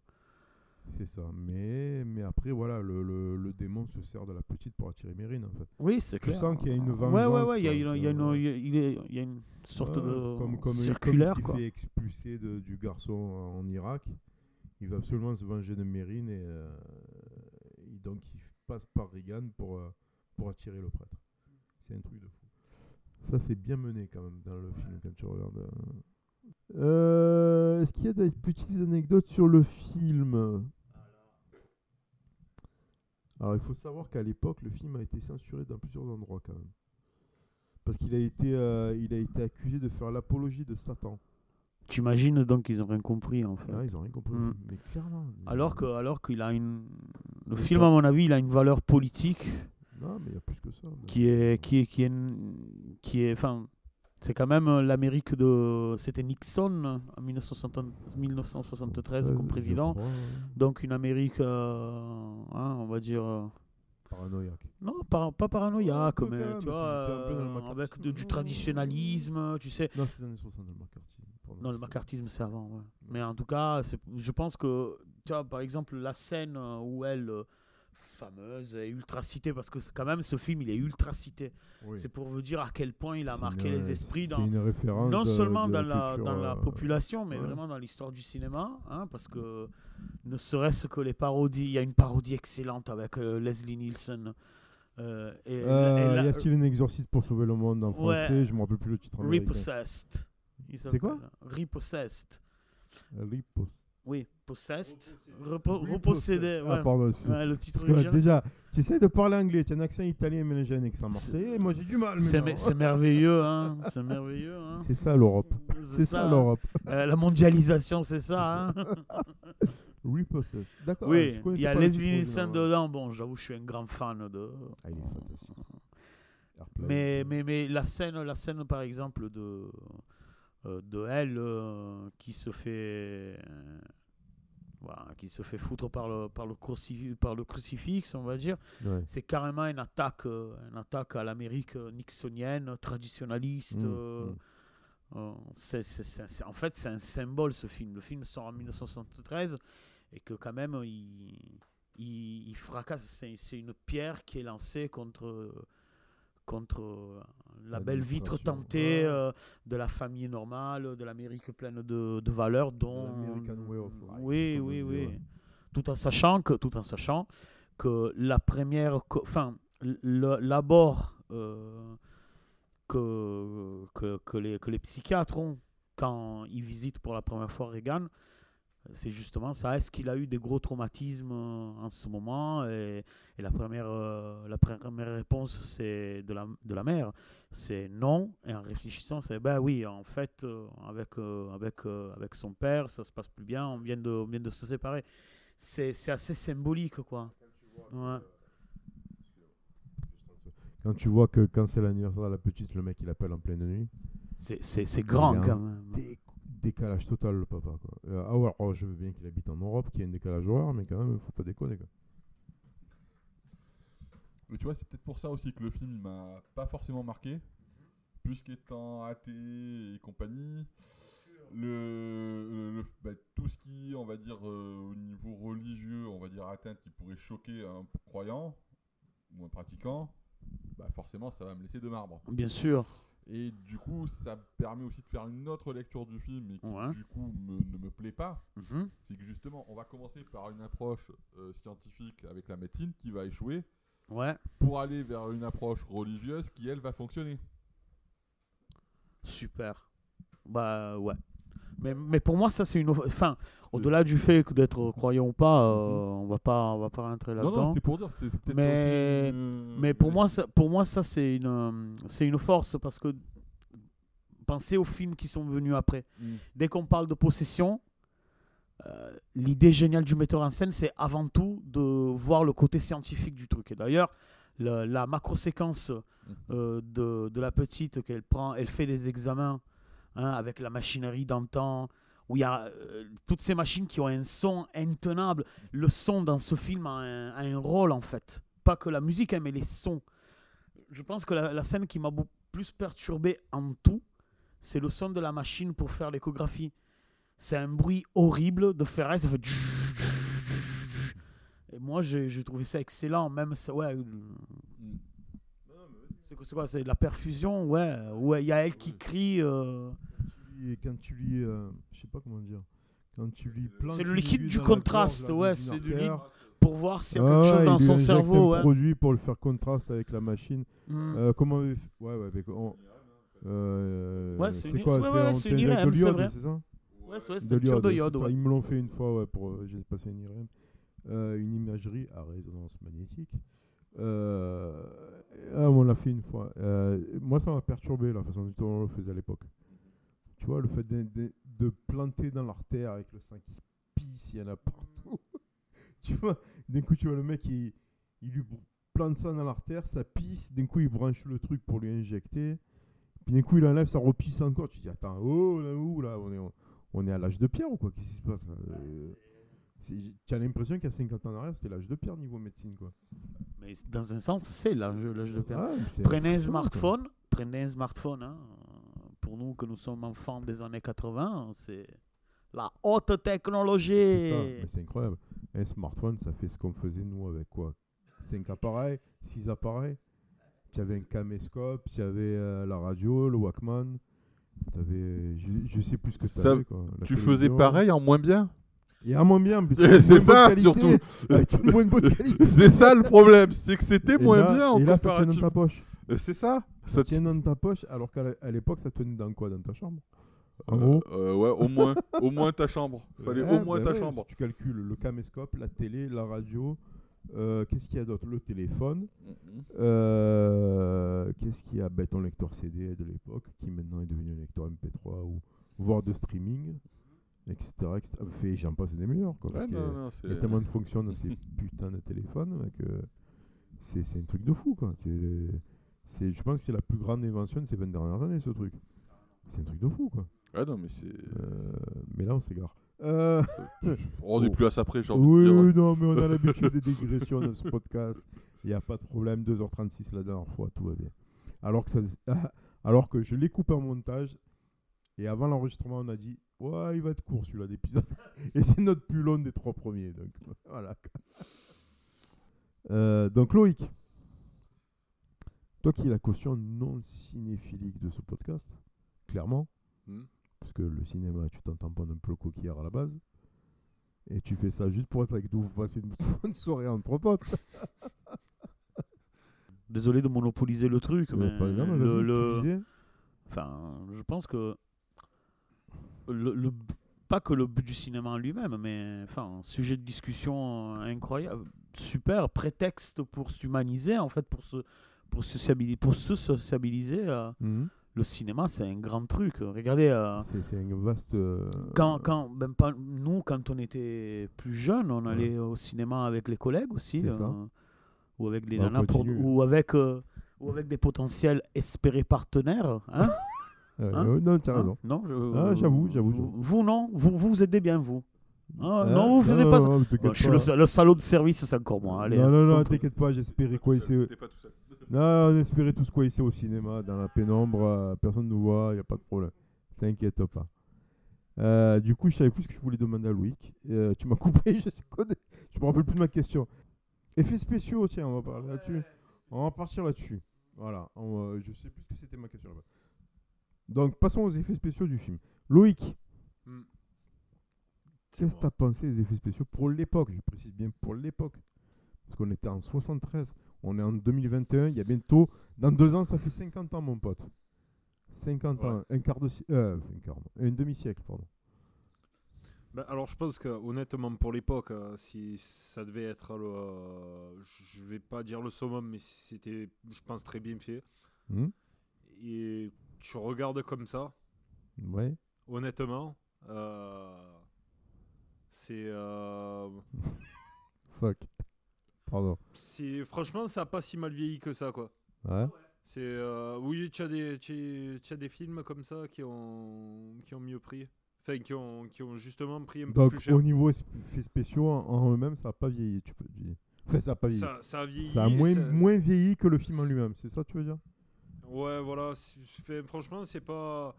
C'est ça. Mais, mais après, voilà, le, le, le démon se sert de la petite pour attirer Mérine, en fait. oui, c'est Tu clair. sens qu'il y a une Ouais, ouais, vengeance, ouais, il y a, il y a une, il y a- une sorte Ouais, de comme, comme, circulaire, comme il quoi. s'est fait expulser de- du garçon en Irak, il va absolument se venger de Mérine et, euh, et donc il passe par Regan pour, euh, pour attirer le prêtre. C'est un truc de fou. Ça c'est bien mené quand même dans le film quand tu regardes. euh. Euh, Est-ce qu'il y a des petites anecdotes sur le film? Alors il faut savoir qu'à l'époque le film a été censuré dans plusieurs endroits quand même. Parce qu'il a été, euh, il a été accusé de faire l'apologie de Satan. Tu imagines donc qu'ils ont rien compris en fait. Là, ils ont rien compris. Mm. Mais clairement. Alors que, alors qu'il a une, le Mais film pas- à mon avis, il a une valeur politique Non, mais il y a plus que ça. mais- qui est, qui est, qui est, qui est, enfin, c'est quand même l'Amérique de, c'était Nixon en 1960 1973 comme président, donc une Amérique, euh, hein, on va dire. euh, Paranoïaque. Non, pas, pas paranoïaque, Ouais, mais tu vois, euh, avec de- du traditionnalisme, tu sais. Non, c'est les années 60, le macartisme. pardon. Non, le macartisme, c'est avant. ouais. Mais en tout cas, je pense que, tu vois, par exemple, la scène euh, où elle, euh, fameuse, est ultra citée, parce que quand même, ce film, il est ultra cité. Oui. C'est pour vous dire à quel point il a marqué une- les esprits dans, une référence non seulement de dans la, culture, dans la euh, population, mais ouais. vraiment dans l'histoire du cinéma, hein, parce que ne serait-ce que les parodies, il y a une parodie excellente avec euh, Leslie Nielsen. euh, et, Euh, et la- y a-t-il un exorciste pour sauver le monde en Ouais. français Je me rappelle plus le titre. Repossessed. C'est quoi s'appelle. Repossessed. Oui, possessed. Repo- repossédé. Ah, ouais. pardon. Ouais, le titre que, déjà, tu essaies de parler anglais, tu as un accent italien mélangé à un accent marseillais. Moi, j'ai du mal. c'est me- merveilleux, hein. C'est merveilleux, hein. C'est ça l'Europe. C'est ça l'Europe. Euh, la mondialisation, c'est ça, hein. Repossessed. D'accord. oui, il y a Leslie Nielsen dedans. Bon, j'avoue, je suis un grand fan de. Ah, il est fantastique. Mais, mais, mais la scène, la scène par exemple de euh, de elle euh, qui se fait euh, voilà, qui se fait foutre par le par le crucifix par le crucifix, on va dire. Ouais. C'est carrément une attaque, euh, une attaque à l'Amérique euh, nixonienne, traditionnaliste. Mm, euh, mm. euh, c'est- c'est- en fait, c'est un symbole ce film. Le film sort en 1973 et que quand même il, il, il fracasse. C'est c'est une pierre qui est lancée contre contre euh, la belle vitre tentée ouais. euh, de la famille normale, de l'Amérique pleine de, de valeurs, dont way of life, oui, oui, oui. ouais. Tout en sachant que, tout en sachant que la première, enfin, l'abord euh, que, que, que les, que les psychiatres ont quand ils visitent pour la première fois Reagan, c'est justement ça. Est-ce qu'il a eu des gros traumatismes euh, en ce moment? Et, et la, première, euh, la première réponse c'est de la, de la mère, c'est non. Et en réfléchissant, c'est ben oui, en fait, euh, avec, euh, avec, avec son père, ça se passe plus bien, on vient de, on vient de se séparer. C'est c'est assez symbolique, quoi. Ouais. Quand tu vois que quand c'est l'anniversaire de la petite, le mec il appelle en pleine nuit. C'est- C'est c'est grand quand même. Décalage total le papa quoi. Euh, ah ouais, oh, je veux bien qu'il habite en Europe, qu'il y ait un décalage horaire, mais quand même, faut pas déconner quoi. Mais tu vois, c'est peut-être pour ça aussi que le film il m'a pas forcément marqué. Puisqu'étant athée et compagnie, le, le- le- bah, tout ce qui, on va dire, euh, au niveau religieux, on va dire atteinte qui pourrait choquer un croyant ou un pratiquant, bah forcément ça va me laisser de marbre. Bien sûr. Et du coup, ça me permet aussi de faire une autre lecture du film et qui Ouais. du coup me- ne me plaît pas. Mhm. C'est que justement, on va commencer par une approche euh, scientifique avec la médecine qui va échouer Ouais. pour aller vers une approche religieuse qui, elle, va fonctionner. Super. Bah ouais. Mais, mais pour moi, ça c'est une. Enfin, au-delà du fait d'être croyant ou pas, euh, on va pas, on va pas rentrer Mhm. Non, là-dedans. non, c'est pour dire. C'est c'est peut-être Mais- aussi une- Mais pour moi, ça, pour moi, ça c'est une, c'est une force parce que pensez aux films qui sont venus après. Mm. Dès qu'on parle de possession, euh, l'idée géniale du metteur en scène, c'est avant tout de voir le côté scientifique du truc. Et d'ailleurs, le- la macro-séquence Mhm. euh, de, de la petite qu'elle prend, elle fait des examens hein, avec la machinerie d'antan, où il y a euh, toutes ces machines qui ont un son intenable. Le son dans ce film a un, rôle en fait. Pas que la musique, hein, mais les sons. Je pense que la, la scène qui m'a plus perturbé en tout, c'est le son de la machine pour faire l'échographie. C'est un bruit horrible de ferraille, ça fait. Et moi, j'ai j'ai trouvé ça excellent, même ça, ouais. C'est quoi, c'est de la perfusion, ouais. Ouais, il y a elle qui crie. euh, Et quand tu lis, euh, je sais pas comment dire, quand tu lis plein C'est le liquide du contraste, ouais, c'est une du liquide pour voir s'il y a ah quelque chose ouais, dans son cerveau, un ouais. produit pour le faire contraste avec la machine. Mm. Euh, comment Ouais, ouais, on- euh, Ouais, c'est c'est une- quoi ouais, C'est ouais, c'est une t'injecte IRM, de c'est l'iode, vrai. c'est ça? Ouais, c'est ouais, c'est De une cure de iode, c'est ça. ouais. Ils me l'ont fait une fois, ouais, pour euh, j'ai passé une IRM, Euh, une imagerie à résonance magnétique. Euh, ah, on l'a fait une fois. Euh, moi, ça m'a perturbé la façon dont on le faisait à l'époque. Tu vois, le fait de, de- de planter dans l'artère avec le sang qui pisse, il y en a partout. tu vois, d'un coup, tu vois le mec, il, il lui plante ça dans l'artère, ça pisse, d'un coup, il branche le truc pour lui injecter. Puis d'un coup, il enlève, ça repisse encore. Tu te dis, attends, oh, là où, là? On est, on est à l'âge de pierre ou quoi? Qu'est-ce qui se passe Euh, Tu as l'impression qu'il y a 50 ans en arrière, c'était l'âge de pierre niveau médecine, quoi. Mais dans un sens, c'est l'âge l'âge de pierre. C'est Prenez un quoi. smartphone, prenez un smartphone. hein. Pour nous que nous sommes enfants des années 80, c'est la haute technologie. C'est ça, mais c'est incroyable. Un smartphone, ça fait ce qu'on faisait nous avec quoi? 5 appareils, 6 appareils. Tu avais un caméscope, tu avais euh, la radio, le Walkman. T'avais, je, je sais plus ce que tu Ça- avais. Quoi. La Tu faisais pareil en moins bien? Et en moins bien, C'est ça, surtout. qualité, Avec une moins bonne qualité. C'est ça le problème, c'est que c'était moins là- bien en Et là, ça tient dans ta poche. Euh, C'est ça Ça tient dans ta poche, alors qu'à l'époque, ça tenait dans quoi? Dans ta chambre? En Euh, gros? euh, ouais, au moins, au moins ta chambre. Fallait Ouais, au moins bah ta ouais, chambre. Tu calcules le caméscope, la télé, la radio. euh, Qu'est-ce qu'il y a d'autre? Le téléphone. Qu'est-ce qu'il y a? Ben, Ton lecteur CD de l'époque, qui maintenant est devenu un lecteur MP3 ou voire de streaming, etc. etc. Fait, J'en passe des meilleurs. Quoi, parce Ouais, que non, non, il y a tellement de fonctions dans ces putains de téléphones que c'est c'est un truc de fou. Quoi. C'est- c'est- je pense que c'est la plus grande invention de ces 20 dernières années, ce truc. C'est un truc de fou. Quoi. Ah non, mais c'est. Euh, mais là, on s'égare. Euh, On n'est plus à ça près, j'ai envie oui, de dire. oui, non, mais on a l'habitude des digressions dans ce podcast. Il n'y a pas de problème. 2h36 la dernière fois, tout va bien. Alors que, ça, alors que je l'ai coupé en montage. Et avant l'enregistrement, on a dit Ouais, il va être court celui-là d'épisode. Et c'est notre plus long des trois premiers. Donc voilà. Euh, donc Loïc, toi qui es la caution non cinéphilique de ce podcast, clairement, Hmm. parce que le cinéma, tu t'en tamponnes un peu le coquillard à la base, et tu fais ça juste pour être avec nous, pour passer une bonne soirée entre potes. Désolé de monopoliser le truc, mais, Mais pas le- Enfin, je pense que le, le- pas que le but du cinéma en lui-même, mais enfin, sujet de discussion incroyable, super prétexte pour s'humaniser, en fait, pour se pour se sociabiliser, pour se sociabiliser. euh, Mhm. le cinéma, c'est un grand truc. Regardez, euh, C'est un vaste. euh, quand, quand même pas nous, quand on était plus jeunes, on allait au cinéma avec les collègues aussi, ça. ou avec Bah, nanas, pour- continue. ou avec ou avec des potentiels espérés partenaires. Hein euh, hein euh, non, tu as Hein raison. Non, je- Ah, j'avoue, j'avoue, Vous, j'avoue. vous, non, vous vous, vous aidez bien vous. Ah, Hein non, vous faisiez pas ça. je suis pas. le, sa- le salaud de service, c'est encore moi. Allez, non, hein. non, non, t'inquiète pas, j'espérais quoi ici. T'es pas tout seul. Non, on espérait tous quoi ici au cinéma, dans la pénombre, euh, personne ne nous voit, il a pas de problème. T'inquiète pas. Euh, du coup, je savais plus ce que je voulais demander à Loïc. Euh, tu m'as coupé, je sais quoi. Je me rappelle plus de ma question. Effets spéciaux, tiens, on va parler là-dessus. On va partir là-dessus. Voilà, on, euh, je sais plus ce que c'était ma question là-bas. Donc, passons aux effets spéciaux du film. Loïc, Hmm. C'est qu'est-ce que tu as pensé des effets spéciaux pour l'époque? Je précise bien pour l'époque. Parce qu'on était en 73. On est en 2021. Il y a bientôt. Dans deux ans, ça fait 50 ans, mon pote. 50 ans. Un quart de siècle. Euh, un quart. non, Un demi-siècle, pardon. Bah, alors je pense que honnêtement pour l'époque, euh, si ça devait être le, euh, je vais pas dire le summum, mais c'était, je pense très bien fait. Hmm Et tu regardes comme ça, ouais. honnêtement, euh, c'est, euh, Fuck. Pardon. c'est, franchement, ça a pas si mal vieilli que ça quoi. Ouais. C'est, euh, oui, tu as des, tu as des films comme ça qui ont, qui ont mieux pris, enfin qui ont, qui ont justement pris un peu plus cher. au niveau effets spéciaux, en, en eux-mêmes, ça n'a pas vieilli, tu peux dire. Enfin, ça n'a pas vieilli. Ça, a vieilli. a moins, ça- moins vieilli que le film en lui-même. C'est ça que tu veux dire? Ouais, voilà. fait- franchement, c'est pas.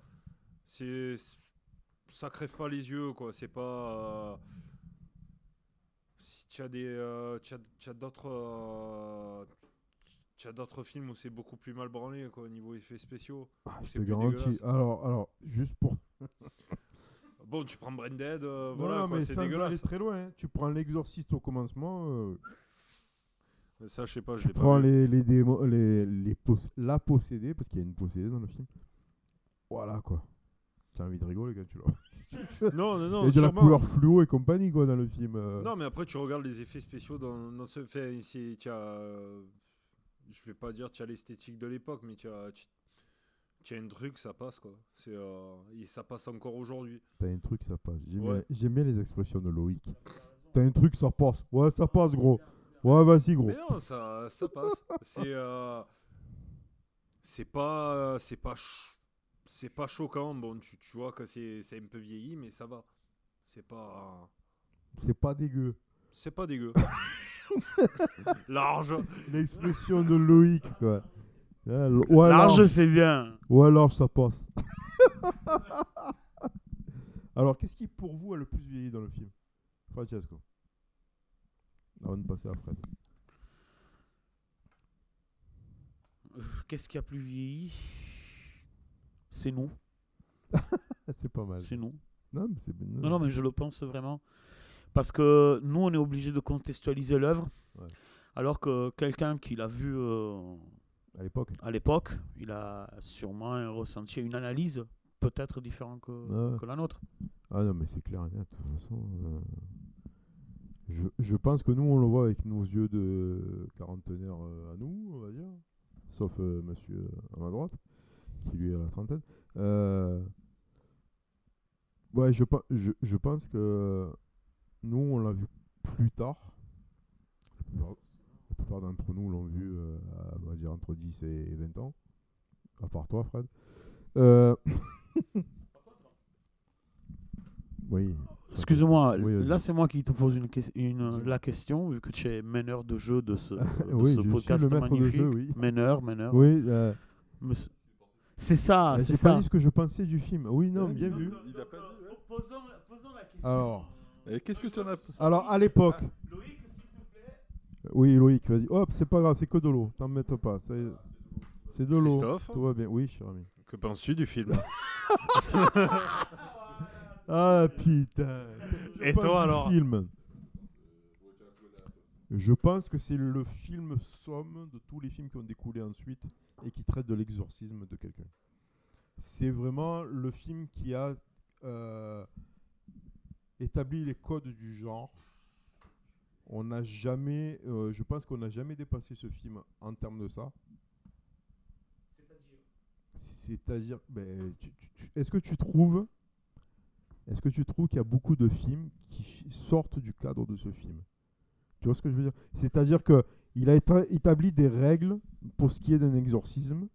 C'est. Ça crève pas les yeux, quoi. C'est pas. euh, Si tu as des. euh, tu as, as d'autres. euh, d'autres films où c'est beaucoup plus mal branlé, quoi, au niveau effets spéciaux. Ah, je c'est te garantis. Alors, alors, juste pour. Bon, tu prends Branded, voilà, mais c'est aller dégueulasse. très loin. hein. Tu prends l'exorciste au commencement. Mais Ça, je sais pas, je l'ai pas prends vu. les, les démons, les, les la possédée, parce qu'il y a une possédée dans le film. Voilà quoi. T'as envie de rigoler quand tu le Non, non, Il y non, a de la couleur fluo et compagnie quoi dans le film. euh. Non, mais après, tu regardes les effets spéciaux dans, dans ce fait. Ici, tu as. euh, je vais pas dire tu as l'esthétique de l'époque, mais tu as. Tu, tu as un truc, ça passe quoi. C'est euh, et ça passe encore aujourd'hui. T'as un truc, ça passe. J'aime Ouais. bien, j'aime bien les expressions de Loïc. T'as un truc, ça passe. Ouais, ça passe, gros. Ouais, vas-y, gros. Mais non, ça, ça passe. c'est euh, c'est pas c'est pas c'est pas choquant. Bon, tu, tu vois que c'est un peu vieilli, mais ça va. C'est pas C'est pas dégueu. c'est pas dégueu. Large. L'expression de Loïc, quoi. Large, c'est bien. Ouais, large, ça passe. Alors, qu'est-ce qui, pour vous, a le plus vieilli dans le film? Francesco. Avant de passer à Fred. Euh, Qu'est-ce qui a plus vieilli? C'est nous. C'est pas mal. C'est nous. Non, mais c'est. Non, non, mais je le pense vraiment. Parce que nous, on est obligé de contextualiser l'œuvre. Ouais. Alors que quelqu'un qui l'a vu euh, À l'époque. à l'époque, il a sûrement un ressenti, une analyse peut-être différente que, Ouais. que la nôtre. Ah non, mais c'est clair et net. De toute façon, euh, je, pense que nous, on le voit avec nos yeux de quarantenaire euh, à nous, on va dire. Sauf euh, monsieur euh, à ma droite, qui lui est à la trentaine. Ouais, je, pe- je, je pense que nous, on l'a vu plus tard. La plupart, d'entre nous l'ont vu, à, on va dire, entre 10 et 20 ans. À part toi, Fred. Euh, oui. Excuse-moi, Oui, là c'est moi qui te pose une, une, la question, vu que tu es meneur de jeu de ce, de Oui, ce je suis podcast le maître de magnifique. jeu, oui. Meneur, meneur. Oui, euh, C'est ça, mais c'est pas ça. dit ce que je pensais du film. Oui, non, bien vu. Il a pas dit, ouais. Posons, posons la question. Alors, qu'est-ce que tu en as alors à l'époque, Loïc, s'il te plaît. oui, Loïc, vas-y. Hop, c'est pas grave, c'est que de l'eau. T'en mettes pas. C'est c'est de l'eau. Christophe, Tout va bien. Oui, cher ami. que penses-tu du film? Ah putain. Et pense toi, alors film Je pense que c'est le film somme de tous les films qui ont découlé ensuite et qui traitent de l'exorcisme de quelqu'un. C'est vraiment le film qui a euh, établi les codes du genre. On n'a jamais, euh, je pense qu'on n'a jamais dépassé ce film en termes de ça. C'est-à-dire, ben, tu- tu- tu- est-ce que tu trouves, est-ce que tu trouves qu'il y a beaucoup de films qui sortent du cadre de ce film? Tu vois ce que je veux dire? C'est-à-dire que il a éta- établi des règles pour ce qui est d'un exorcisme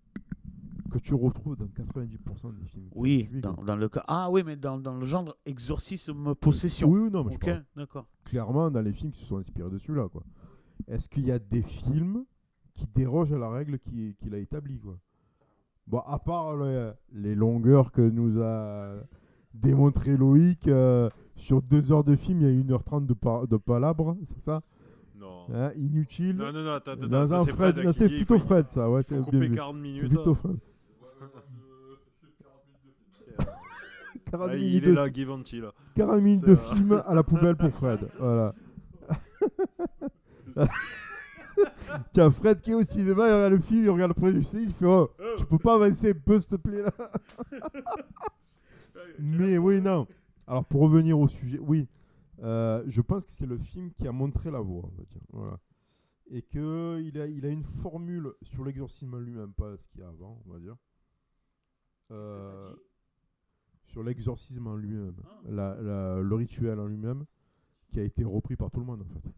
que tu retrouves dans 90% des films. Oui, dans, le cas. Ah oui, mais dans, dans le genre exorcisme possession. Oui, oui, non, mais je ok, parle d'accord. clairement dans les films qui se sont inspirés de celui-là. quoi. Est-ce qu'il y a des films qui dérogent à la règle qui- qu'il a établie quoi? Bon, à part le- les longueurs que nous a démontré Loïc, euh, sur deux heures de film, il y a 1h30 de, par- de palabres, c'est ça? Non. Hein, Inutile. Non, non, non, attends, attends, c'est c'est plutôt Fred ça, ouais, faut c'est couper bien vu. 40 C'est plutôt Fred. 40 Ah, minutes il de est là, Givenchy, là. 40 minutes de film à la poubelle pour Fred. Voilà. Tiens, Fred qui est au cinéma, il regarde le film, il regarde le film, il fait Oh, tu peux pas avancer un peu, s'il te plaît, là Mais oui, non. Alors, pour revenir au sujet, oui, euh, je pense que c'est le film qui a montré la voie, va dire. Voilà. Et qu'il a, il a une formule sur l'exorcisme lui-même, pas ce qu'il y a avant, on va dire. Euh, sur l'exorcisme en lui-même, la- la- le rituel en lui-même, qui a été repris par tout le monde en fait.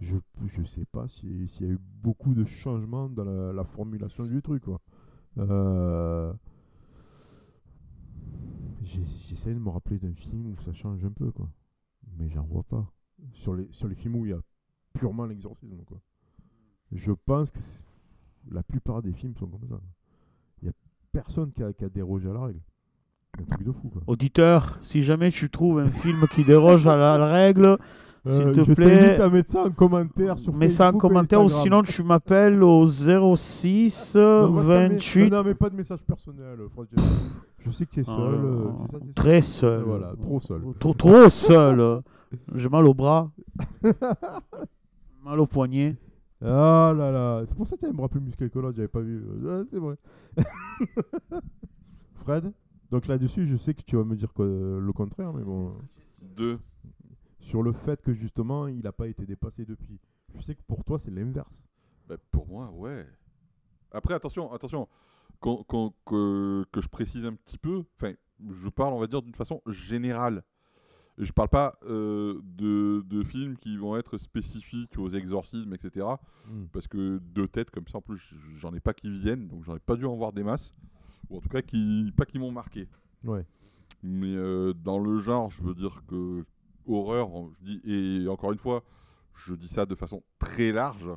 Je je sais pas si- s'il y a eu beaucoup de changements dans la, la formulation du truc quoi. Euh, J'essaie de me rappeler d'un film où ça change un peu quoi, mais j'en vois pas. Sur les sur les films où il y a purement l'exorcisme quoi. Je pense que la plupart des films sont comme ça. Il personne qui a, qui a dérogé à la règle. Un truc de fou, quoi. Auditeur, si jamais tu trouves un film qui déroge à la règle, s'il Euh, te je plaît, t'invite à mettre ça en commentaire sur mets ça en commentaire ou sinon tu m'appelles au 06 Non, moi, je t'en mets- 28 Non, mais pas de message personnel, Fred. Je sais que tu es seul. euh, c'est ça, seul Très seul. Voilà, trop seul. Trop, trop seul. J'ai mal au bras. mal au poignet. Ah là là, c'est pour ça que tu as un bras plus musclé que l'autre, j'avais pas vu. Ouais, c'est vrai. Fred, donc là-dessus, je sais que tu vas me dire que- le contraire, mais bon. Deux. Sur le fait que justement, il n'a pas été dépassé depuis. Je sais que pour toi, c'est l'inverse. Bah, pour moi, ouais. Après, attention, attention. Que je précise un petit peu, enfin, je parle, on va dire, d'une façon générale. Je parle pas euh, de, de films qui vont être spécifiques aux exorcismes, etc. Hmm. Parce que deux têtes comme ça, en plus, j'en ai pas qui viennent, donc j'en ai pas dû en voir des masses. Ou en tout cas, qui, pas qui m'ont marqué. Ouais. Mais euh, dans le genre, je veux dire que horreur, je dis, et encore une fois, je dis ça de façon très large.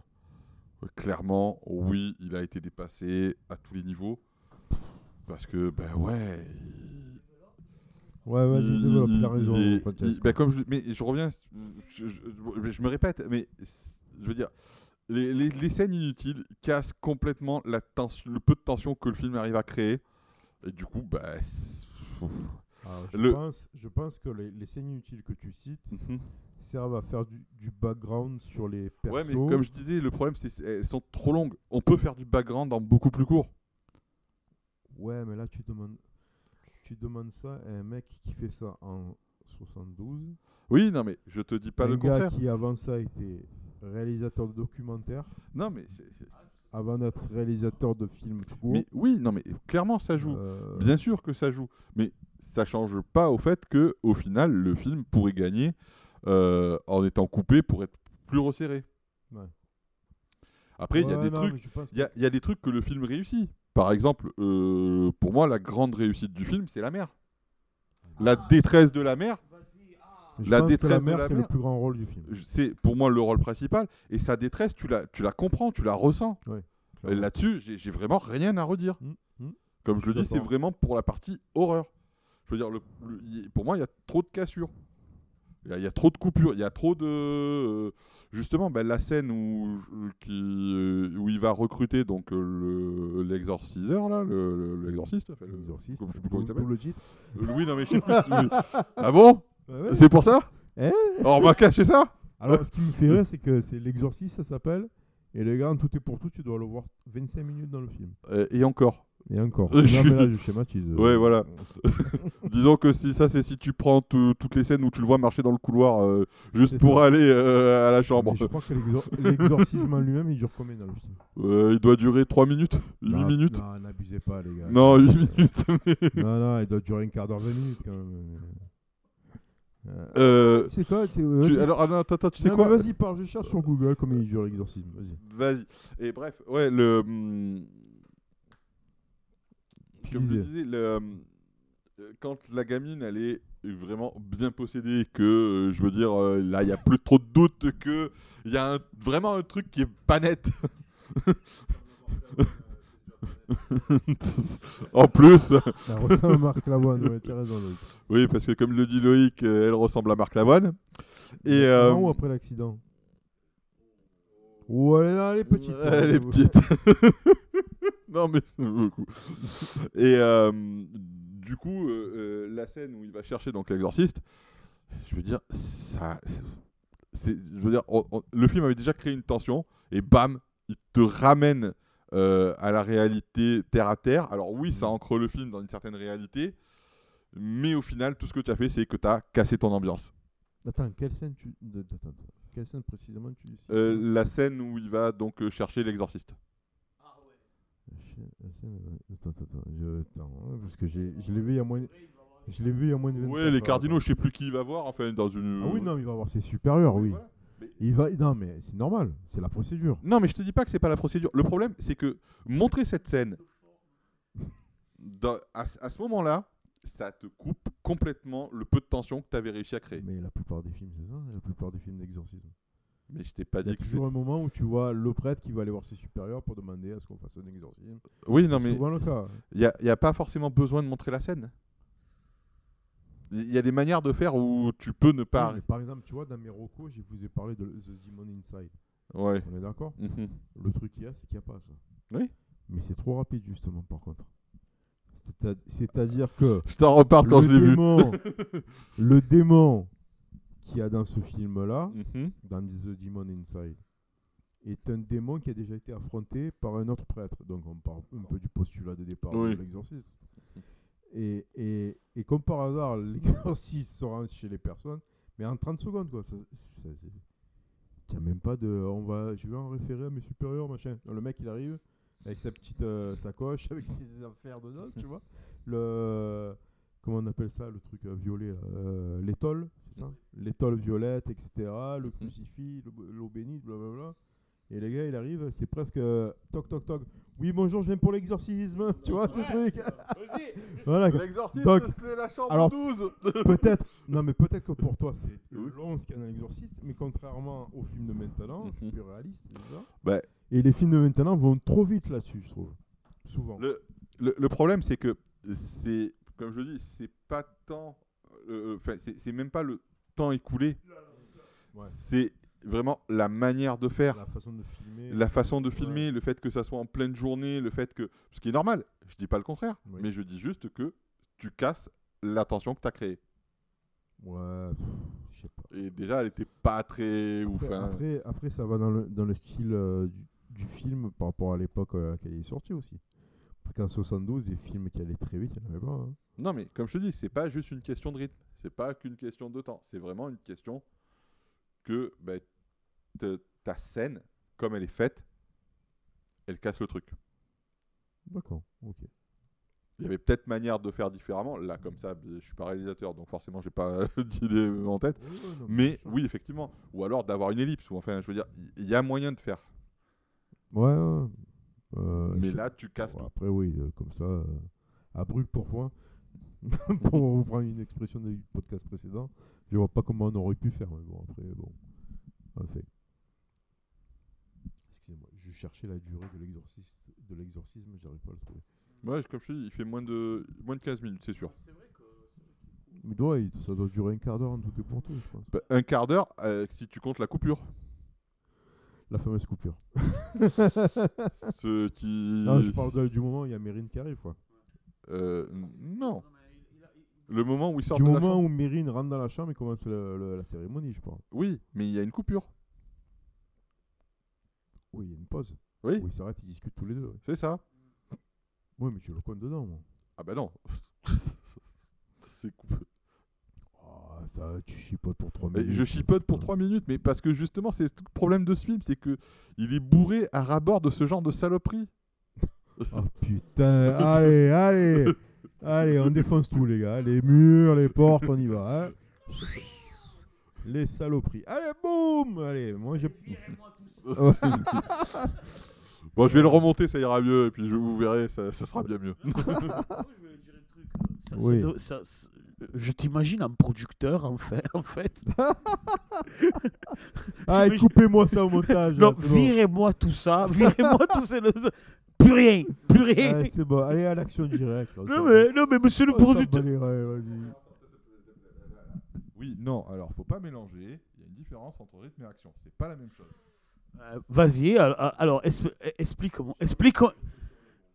Clairement, oui, il a été dépassé à tous les niveaux. Parce que, ben ouais. Ouais, vas-y, il- développe, il- raison. il il- ben comme je, mais je reviens, je, je- je me répète, mais je veux dire, les, les- les scènes inutiles cassent complètement la tension, le peu de tension que le film arrive à créer. Et du coup, bah, Alors, je, le- pense, je pense que les, les scènes inutiles que tu cites Mhm. servent à faire du, du background sur les persos. Ouais, mais comme je disais, le problème, c'est qu'elles sont trop longues. On peut faire du background en beaucoup plus court. Ouais, mais là, tu demandes, tu demandes ça à un mec qui fait ça en 72. Oui, non, mais je te dis pas un le gars contraire. qui, avant ça, était réalisateur de documentaires, Non, mais, c'est- c'est- avant d'être réalisateur de films mais oui, non, mais clairement, ça joue. Euh, Bien sûr que ça joue, mais ça change pas au fait que, au final, le film pourrait gagner euh, en étant coupé pour être plus resserré. Ouais. Après, il y a des non, trucs, il y a, il y a des trucs que le film réussit. Par exemple, euh, pour moi, la grande réussite du film, c'est la mère. La détresse de la que- je la pense que détresse la la c'est le plus grand rôle du film. c'est pour moi le rôle principal. Et sa détresse, tu la, tu la comprends, tu la ressens. Là-dessus, j'ai vraiment rien à redire. Mm, mm. Comme je le dis, c'est vraiment pour la partie horreur. Je veux dire, le- pour moi, il y a trop de cassures. Il y, a- il y a trop de coupures. Il y a trop de. euh, justement, ben, la scène où, qui, euh, où il va recruter donc euh, le- l'exorciseur, là, le- le- l'exorciste. enfin, le- L'exorciste. comme je sais plus comment il D'où- s'appelle. d'où le titre. Euh, oui, non, mais je sais plus. oui. Ah bon ouais. C'est pour ça Eh On m'a caché ça Alors, ce qui me fait rire, c'est que c'est l'exorciste, ça s'appelle. Et le gars, en tout et pour tout, tu dois le voir 25 minutes dans le film. Euh, Et encore. Et encore. Euh, je là, je schématise. euh. Ouais, voilà. Disons que si ça, c'est si tu prends tout- toutes les scènes où tu le vois marcher dans le couloir euh, juste pour ça. aller euh, à la chambre. Mais je crois que l'exor- l'exorcisme en lui-même, il dure combien dans le film? Il doit durer 3 minutes 8 Non, minutes Non, n'abusez pas, les gars. Non, 8 minutes. mais- Non, non, il doit durer un quart d'heure, 20 minutes quand même. Euh, c'est quoi tu- alors, ah attends, attends, tu sais Non, quoi Vas-y, parle, je cherche sur Google combien il dure l'exorcisme. Vas-y. Vas-y. Et bref, ouais, le. hum, Comme je disais. le, hum, euh, quand la gamine, elle est vraiment bien possédée, que euh, je veux dire, euh, là, il n'y a plus trop de doute que il y a un- vraiment un truc qui est pas net. en plus, Ça ressemble à Marc Lavoine, ouais, tu as raison. Loïc. oui, parce que comme le dit Loïc, euh, elle ressemble à Marc Lavoine. Et Avant euh, ou après l'accident Ouais, elle est petite. ça, Elle est petite. non, mais beaucoup. Et euh, du coup, euh, euh, la scène où il va chercher donc l'exorciste, je veux dire, ça. Je veux dire, on- on- le film avait déjà créé une tension, et bam, il te ramène euh, à la réalité terre à terre. Alors, oui, ça ancre le film dans une certaine réalité, mais au final, tout ce que tu as fait, c'est que tu as cassé ton ambiance. Attends, quelle scène tu. attends, attends. Quelle scène précisément tu. Euh, la scène où il va donc euh, chercher l'exorciste. La scène, ouais. Attends. Je... attends, hein, parce que j'ai- je l'ai vu il y a moins. Je l'ai vu il y a moins de 24 Ouais, les cardinaux, je sais plus qui il va voir, enfin, dans une. Ah oui, non, il va avoir ses supérieurs, oui. voilà. Il va. Non, mais c'est normal, c'est la procédure. Non, mais je te dis pas que c'est pas la procédure. Le problème, c'est que montrer cette scène dans- à, à ce moment-là, ça te coupe complètement le peu de tension que tu avais réussi à créer. Mais la plupart des films, c'est ça La plupart des films d'exorcisme. Mais je t'ai pas dit que toujours un moment où tu vois le prêtre qui va aller voir ses supérieurs pour demander à ce qu'on fasse un exorcisme. Oui, non, C'est mais souvent le cas. il n'y a, y a pas forcément besoin de montrer la scène. Il y a des manières de faire où tu peux ne pas. Oui, mais par exemple, tu vois, dans mes recos, je vous ai parlé de The Demon Inside. Ouais. On est d'accord Mhm. Le truc qu'il y a, c'est qu'il n'y a pas ça. Oui. Mais c'est trop rapide, justement, par contre. C'est-à- C'est-à-dire que Je t'en reparle quand le, je l'ai vu. démon, le démon qu'il y a dans ce film-là, Mhm. dans The Demon Inside, est un démon qui a déjà été affronté par un autre prêtre. Donc on parle un peu du postulat de départ Oui. de l'exorciste. Et, et, et comme par hasard, l'exorciste se rend chez les personnes, mais en 30 secondes, quoi. Ça, ça, a même pas de. On va, je vais en référer à mes supérieurs, machin. Non, le mec, il arrive avec sa petite euh, sacoche, avec ses affaires dedans, tu vois. Le. Comment on appelle ça, le truc euh, violet Euh, L'étole, c'est ça? L'étole violette, etc. Le Mhm. crucifix, le- l'eau bénite, blablabla. Et le gars, il arrive, c'est presque euh, toc toc toc. Oui, bonjour, je viens pour l'exorcisme. Tu vois, ce truc. voilà. L'exorciste, Donc, c'est la chambre alors- 12 peut-être, non mais peut-être que pour toi c'est long ce qu'il y a dans l'exorciste, mais contrairement aux films de maintenant, c'est Mhm. plus réaliste déjà. Bah. Et les films de maintenant vont trop vite là-dessus, je trouve. Souvent. Le, le, le problème, c'est que c'est, comme je dis, c'est pas tant, euh, enfin, c'est c'est même pas le temps écoulé, Ouais. c'est vraiment la manière de faire, La façon de filmer. la façon de Ouais. filmer, le fait que ça soit en pleine journée, le fait que, ce qui est normal, je dis pas le contraire, Oui. mais je dis juste que tu casses l'attention que tu as créée. Ouais, pff, je sais pas. Et déjà, elle était pas très ouf. Après, hein. après, après, ça va dans le, dans le style euh, du, du film par rapport à l'époque à laquelle il est sorti aussi. Parce qu'en 72, des films qui allaient très vite, il n'y en avait pas. hein. Non, mais comme je te dis, c'est pas juste une question de rythme. C'est pas qu'une question de temps. C'est vraiment une question que bah, ta scène, comme elle est faite, elle casse le truc. D'accord, ok. Il y avait peut-être manière de faire différemment. Là, comme ça, je suis pas réalisateur, donc forcément, j'ai pas d'idée en tête. Non, Mais oui, effectivement. Ou alors d'avoir une ellipse. Ou enfin, je veux dire, il y a moyen de faire. Ouais, ouais. Euh, mais là, tu casses Bon, après, oui, euh, comme ça, euh, à brûle pour point, pour reprendre une expression du podcast précédent, je vois pas comment on aurait pu faire. Mais bon, après, bon, on fait. Je cherchais la durée de l'exorcisme, de l'exorcisme, j'arrive pas à le trouver. Ouais, comme je te dis, il fait moins de, moins de 15 minutes, c'est sûr. Mais il- ça doit durer un quart d'heure en tout et pour tout, je pense. Bah, un quart d'heure, euh, si tu comptes la coupure. La fameuse coupure. Ce qui. Non, je parle de- du moment où il y a Mérine qui arrive, quoi. Euh, non. Le moment où il sort Du de la moment chambre. où Mérine rentre dans la chambre et commence le- le- la cérémonie, je parle. Oui, mais il y a une coupure. Oui, il y a une pause. Oui, Où ils s'arrêtent, ils discutent tous les deux. ouais. c'est ça. Oui, mais tu le comptes dedans, moi. Ah bah non. c'est coupé. Ah, ça, tu chipotes pour 3 Mais minutes. je chipote pour 3 minutes, mais parce que justement, c'est tout le problème de ce film, c'est que il est bourré à rabord de ce genre de saloperie. Oh putain, allez, allez, allez, on défonce tout les gars, les murs, les portes, on y va. hein. Les saloperies. Allez, boum Allez, moi j'ai... Virez-moi tout ça. Bon, je vais le remonter, ça ira mieux, et puis je vous verrez, ça, ça sera bien mieux. Ça- Oui. ça- je t'imagine un producteur en fait. En fait. Allez, J'imagine- coupez-moi ça au montage. Non, virez-moi tout ça. Virez-moi tout ça. le- Plus rien. Plus rien. Allez, c'est bon, allez à l'action directe. non, mais, non, mais monsieur le producteur. Oui, non, alors faut pas mélanger. Il y a une différence entre rythme et action. C'est pas la même chose. Euh, Vas-y, alors, alors expl- explique-moi. Explique.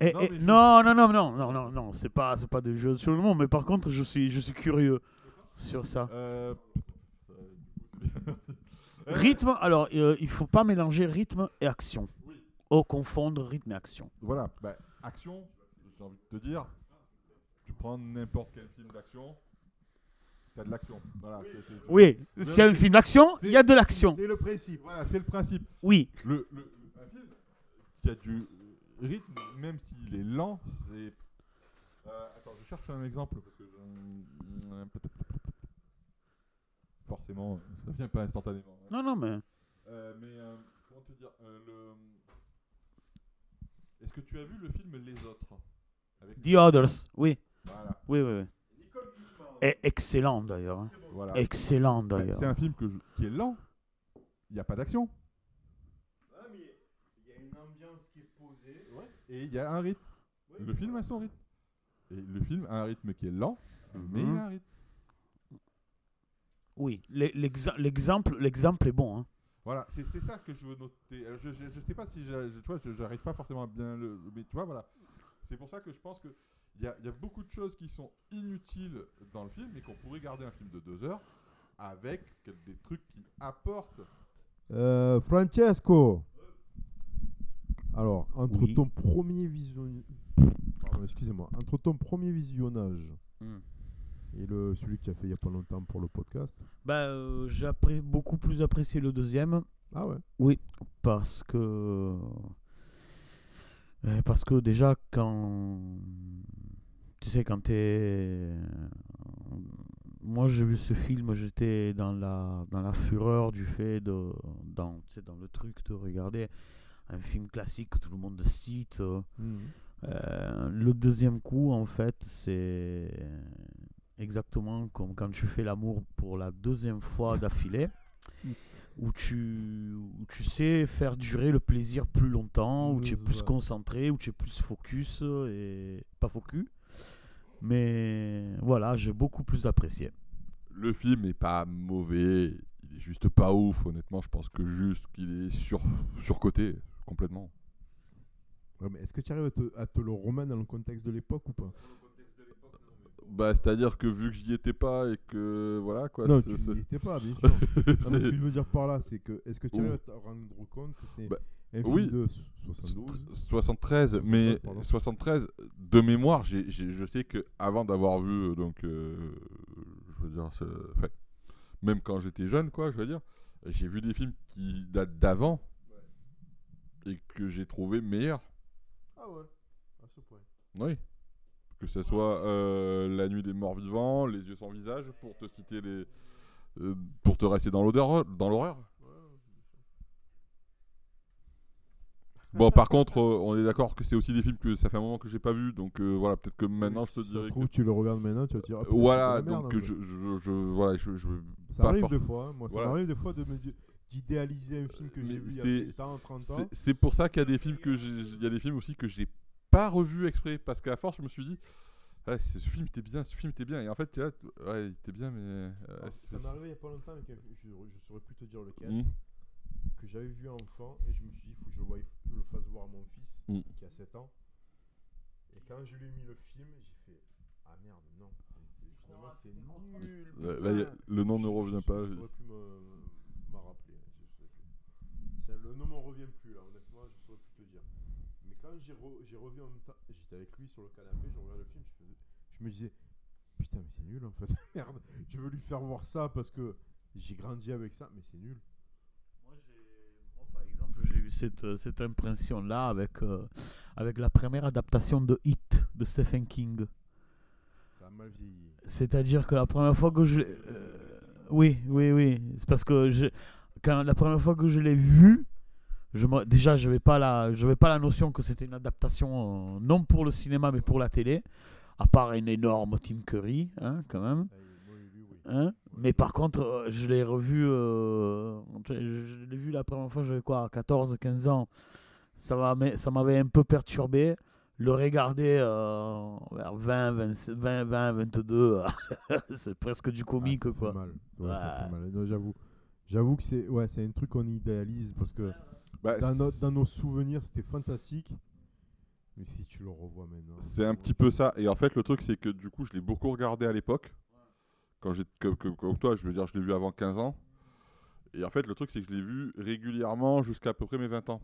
Eh, Non, eh, je- non, non, non, non, non, non, non, c'est pas, c'est pas de jeu sur le monde, mais par contre, je suis, je suis curieux sur ça. Euh... Rythme, alors, euh, il faut pas mélanger rythme et action. Oui. Oh, confondre rythme et action. Voilà, bah, action, j'ai envie de te dire, tu prends n'importe quel film d'action, t'as de l'action. Voilà, c'est- c'est- Oui, s'il y a un film d'action, il y a de l'action. C'est le principe. Voilà, c'est le principe. Oui, Le, le, un film qui a du rythme, même s'il est lent, c'est. Euh, attends, je cherche un exemple parce que. Forcément, ça vient pas instantanément. hein. non, non, mais. Euh, mais euh, comment te dire euh, le... Est-ce que tu as vu le film Les Autres? Avec- The Others, oui, Voilà. oui, oui. oui. Et excellent d'ailleurs. hein. voilà. Excellent Bah, d'ailleurs. c'est un film que je- qui est lent. Il n'y a pas d'action. Mais il y a une ambiance qui est posée. Et il y a un rythme. Le film a son rythme. Et le film a un rythme qui est lent, mais il a un rythme. Oui, l'e- l'exemple l'exemple est bon. hein. Voilà, c'est c'est ça que je veux noter. Alors, Je, je, je sais pas si j'a- je, tu vois, je- j'arrive pas forcément à bien le. Mais tu vois, voilà. C'est pour ça que je pense que il y a, y a beaucoup de choses qui sont inutiles dans le film et qu'on pourrait garder un film de deux heures avec des trucs qui apportent. Euh, Francesco Alors, entre Oui. ton premier visionnage... Excusez-moi. Entre ton premier visionnage Hmm. et le, celui que tu as fait il y a pas longtemps pour le podcast... Bah, euh, j'ai beaucoup plus apprécié le deuxième. Ah ouais Oui, parce que. euh, Parce que déjà, quand. Tu sais, quand t'es. Moi, j'ai vu ce film, j'étais dans la, dans la fureur du fait de. Dans, tu sais, dans le truc de regarder un film classique que tout le monde cite. euh, Mhm. euh, le deuxième coup, en fait, c'est exactement comme quand tu fais l'amour pour la deuxième fois d'affilée, où tu, où tu sais faire durer le plaisir plus longtemps, où tu es plus concentré, où tu es plus focus et pas focus. Mais voilà, j'ai beaucoup plus apprécié. Le film est pas mauvais, il est juste pas ouf. Honnêtement, je pense que juste qu'il est sur surcoté complètement. Ouais, mais Est-ce que tu arrives à te, à te le remettre dans le contexte de l'époque ou pas? Bah, c'est-à-dire que vu que j'y étais pas et que voilà quoi. Non, tu n'y étais pas, bien sûr. Non, mais ce que je veux dire par là, c'est que est-ce que tu arrives à te rendre compte que c'est Bah, oui. de 72 73, mais pardon. 73 de mémoire, j'ai, j'ai- je sais que avant d'avoir vu euh, donc euh, je veux dire enfin, même quand j'étais jeune quoi, je veux dire, j'ai vu des films qui datent d'avant et que j'ai trouvé meilleurs. Ah ouais, à ce point. Oui. Que ce soit euh, La nuit des morts vivants, Les yeux sans visage pour te citer les euh, pour te rester dans l'odeur dans l'horreur. Bon, par contre, euh, on est d'accord que c'est aussi des films que ça fait un moment que j'ai pas vu, donc euh, voilà, peut-être que maintenant je te Si dirais. trouve, que- tu le regardes maintenant, tu vas te dire. ah, putain, voilà, c'est de la donc merde, je, hein, je, je- voilà, je, je- Ça pas arrive fort- des fois, hein, moi, Voilà. ça m'arrive des fois de me dire- d'idéaliser un film que Mais j'ai vu il y c'est- a 20 ans, 30 ans. c'est- C'est pour ça qu'il y a des films que j'ai, il y a des films aussi que j'ai pas revus exprès, parce qu'à force je me suis dit, c'est- ce film était bien, ce film était bien, et en fait, là, t- ouais, il était bien, mais euh, Alors, c'est- ça m'est arrivé il y a pas longtemps avec un je, je saurais plus te dire lequel, Hmm. Que j'avais vu enfant et je me suis dit, il faut que je le, voie- le fasse voir à mon fils Mm. qui a 7 ans. Et quand je lui ai mis le film, j'ai fait Ah merde, non. C'est- Finalement, c'est nul. Là, là, a- le nom ne revient je- pas. Je je- saurais plus me, m'en rappeler. hein, le nom m'en revient plus là, honnêtement, je saurais plus te dire. Mais quand j'ai, re- j'ai revu en même temps, j'étais avec lui sur le canapé, je regardais le film, je, faisais- je me disais Putain, mais c'est nul en fait. Merde, je veux lui faire voir ça parce que j'ai grandi avec ça, mais c'est nul. Moi, par exemple, j'ai eu cette, euh, cette impression-là avec, euh, avec la première adaptation de Hit de Stephen King. Ça vieilli. C'est-à-dire que la première fois que je l'ai- euh, oui, oui, oui. C'est parce que je, quand la première fois que je l'ai vu, je me- déjà, je n'avais pas, la, pas la notion que c'était une adaptation, euh, non pour le cinéma, mais pour la télé. À part un énorme Tim Curry, hein, quand même oui, oui, oui, oui. Hein mais par contre, euh, je l'ai revu, euh, je l'ai vu la première fois, j'avais quoi, 14, 15 ans. Ça m'a- ça m'avait un peu perturbé. Le regarder euh, vers 20, 20, 20, 20, 22, c'est presque du comique, Ah, ça fait quoi. mal. Ouais, ça fait Ouais. mal. Non, j'avoue. J'avoue que c'est ouais, c'est un truc qu'on idéalise parce que Bah, dans, nos- c'est- dans nos souvenirs c'était fantastique. Mais si tu le revois maintenant. C'est un petit peu ça. Et en fait, le truc, c'est que du coup, je l'ai beaucoup regardé à l'époque. Quand j'ai, comme toi, je veux dire, je l'ai vu avant 15 ans. Et en fait, le truc, c'est que je l'ai vu régulièrement jusqu'à à peu près mes 20 ans.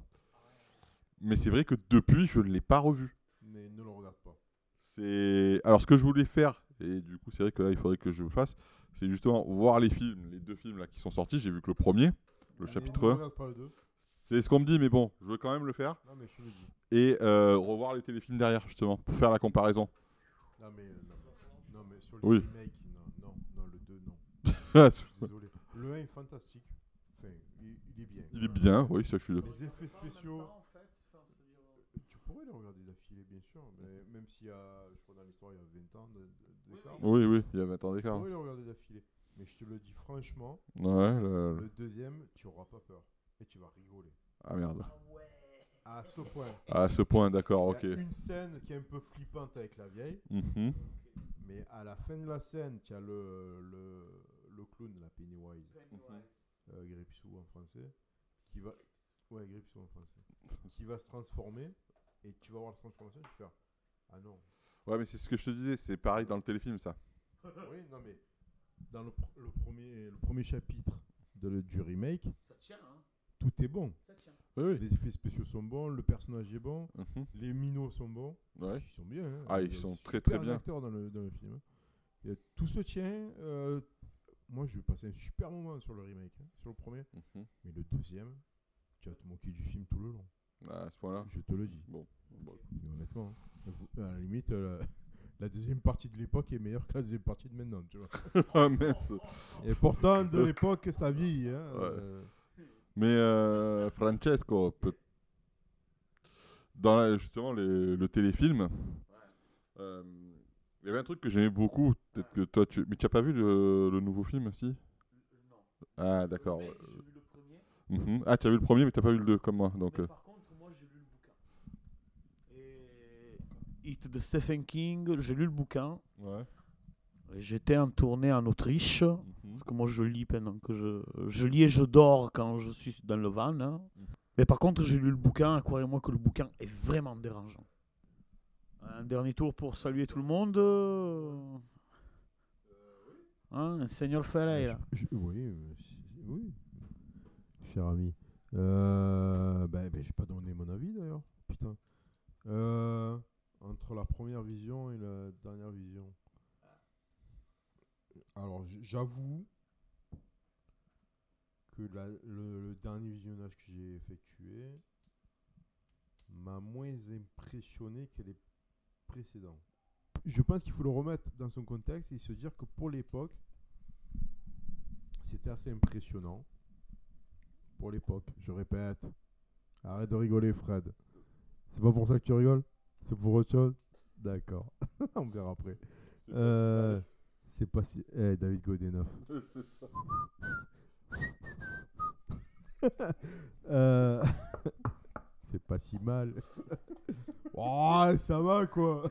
Mais c'est vrai que depuis, je ne l'ai pas revu. Mais ne le regarde pas. C'est alors ce que je voulais faire et du coup c'est vrai que là il faudrait que je le fasse, c'est justement voir les films, les deux films là qui sont sortis. J'ai vu que le premier, le Allez, chapitre ne 1, regarde pas le 2. c'est ce qu'on me dit, mais bon, je veux quand même le faire Non mais je le dis. et euh, revoir les téléfilms derrière justement pour faire la comparaison. Non mais euh, non. Mais sur le Oui. Désolé. Le 1 est fantastique. Enfin, il, il est bien. il est bien, oui, ça je suis. Les effets spéciaux. Tu pourrais les regarder d'affilée, bien sûr, mais même s'il y a, je crois dans l'histoire, il y a 20 ans d'écart. Oui, oui, il y a 20 ans Tu d'écart. pourrais les regarder d'affilée. Mais je te le dis franchement, Ouais, le- le deuxième, tu auras pas peur. Et tu vas rigoler. Ah merde. À ce point. À ce point, d'accord, ok. Il y a une scène qui est un peu flippante avec la vieille. Mhm. Mais à la fin de la scène, tu as le, le, le clown, la Pennywise, euh, Gripsou en français, qui va. Ouais, Gripsou en français. qui va se transformer. Et tu vas voir la transformation, tu fais Ah non. Ouais, mais c'est ce que je te disais, c'est pareil dans le téléfilm, ça. oui, non, mais dans le, pr- le premier, le premier chapitre de le- du remake, Ça tient, hein tout est bon. Ça tient. Oui, oui. Les effets spéciaux sont bons, le personnage est bon, Mhm. les minots sont bons. Ouais. Ils sont bien. hein. Ah, ils a sont très, très bien. acteurs dans le, dans le film. Et tout se tient. euh, moi, je vais passer un super moment sur le remake, hein, sur le premier. Mhm. Mais le deuxième, tu vas te moquer du film tout le long. Ah, à ce point-là. Je te le dis. Bon. bon. Mais honnêtement, hein. Vous- à la limite, euh, la, la deuxième partie de l'époque est meilleure que la deuxième partie de maintenant. Tu vois. ah, mince. Et pourtant, de l'époque, ça vieillit. Hein, Ouais. euh, Mais euh, Francesco, peut- dans la- justement les- le téléfilm, euh, il y avait un truc que j'aimais beaucoup. Peut-être que toi, tu. Mais tu as pas vu le, le nouveau film, si? Non. Ah, d'accord. J'ai vu le premier. Mhm. Ah, tu as vu le premier, mais tu pas vu le deux, comme moi. Donc, Mais euh, par contre, moi, j'ai lu le bouquin. Et It de Stephen King, j'ai lu le bouquin. ouais. J'étais en tournée en Autriche. Mhm. Parce que moi, je lis pendant que je. Je lis et je dors quand je suis dans le van. hein. Mais par contre, j'ai lu le bouquin. Croyez-moi que le bouquin est vraiment dérangeant. Un dernier tour pour saluer tout le monde. Euh. Hein, Seigneur je- je- oui, euh, oui, cher ami. Euh, ben, ben, j'ai pas donné mon avis d'ailleurs. Putain. Euh, entre la première vision et la dernière vision. Alors, j'avoue que la- le, le dernier visionnage que j'ai effectué m'a moins impressionné que les précédents. Je pense qu'il faut le remettre dans son contexte et se dire que pour l'époque, c'était assez impressionnant. Pour l'époque, je répète. Arrête de rigoler, Fred. C'est pas pour ça que tu rigoles C'est pour autre chose D'accord. On verra après. Euh, C'est pas si. Eh, David Godenov. C'est ça. Euh, C'est pas si mal. oh, ça va quoi.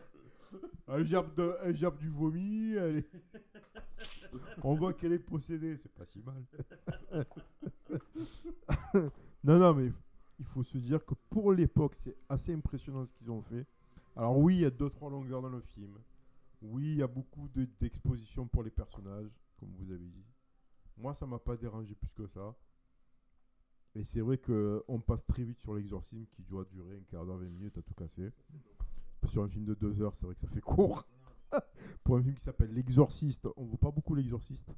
Elle gerbe, de, elle gerbe du vomi. elle est- On voit qu'elle est possédée. C'est pas si mal. non, non, mais il faut se dire que pour l'époque, c'est assez impressionnant ce qu'ils ont fait. Alors, oui, il y a deux, trois longueurs dans le film. Oui, il y a beaucoup de- d'expositions pour les personnages, comme vous avez dit. Moi, ça m'a pas dérangé plus que ça. Et c'est vrai qu'on passe très vite sur l'exorcisme qui doit durer un quart d'heure, 20 minutes à tout casser. Sur un film de deux heures, c'est vrai que ça fait court. Pour un film qui s'appelle L'Exorciste, on ne voit pas beaucoup L'Exorciste.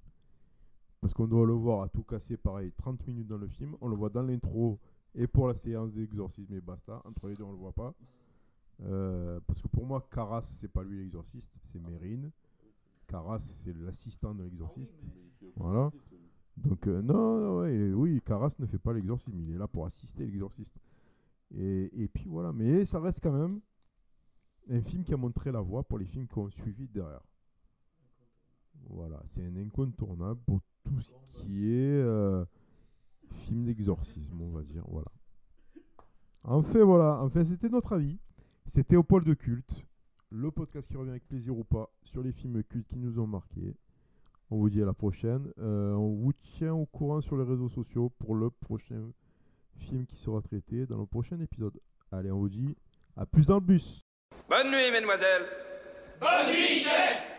Parce qu'on doit le voir à tout casser, pareil, 30 minutes dans le film. On le voit dans l'intro et pour la séance d'exorcisme et basta. Entre les deux, on le voit pas. Euh, parce que pour moi, Caras, c'est pas lui l'exorciste, c'est Mérine. Caras, c'est l'assistant de l'exorciste. Voilà. Donc, euh, non, non, ouais, oui, Caras ne fait pas l'exorcisme, il est là pour assister l'exorciste. Et, et puis voilà, mais ça reste quand même un film qui a montré la voie pour les films qui ont suivi derrière. Voilà, c'est un incontournable pour tout ce qui est euh, film d'exorcisme, on va dire. Voilà. Enfin, voilà, enfin, c'était notre avis. C'était au pôle de culte, le podcast qui revient avec plaisir ou pas sur les films cultes qui nous ont marqués. On vous dit à la prochaine. Euh, on vous tient au courant sur les réseaux sociaux pour le prochain film qui sera traité dans le prochain épisode. Allez, on vous dit à plus dans le bus. Bonne nuit, mesdemoiselles. Bonne nuit, chef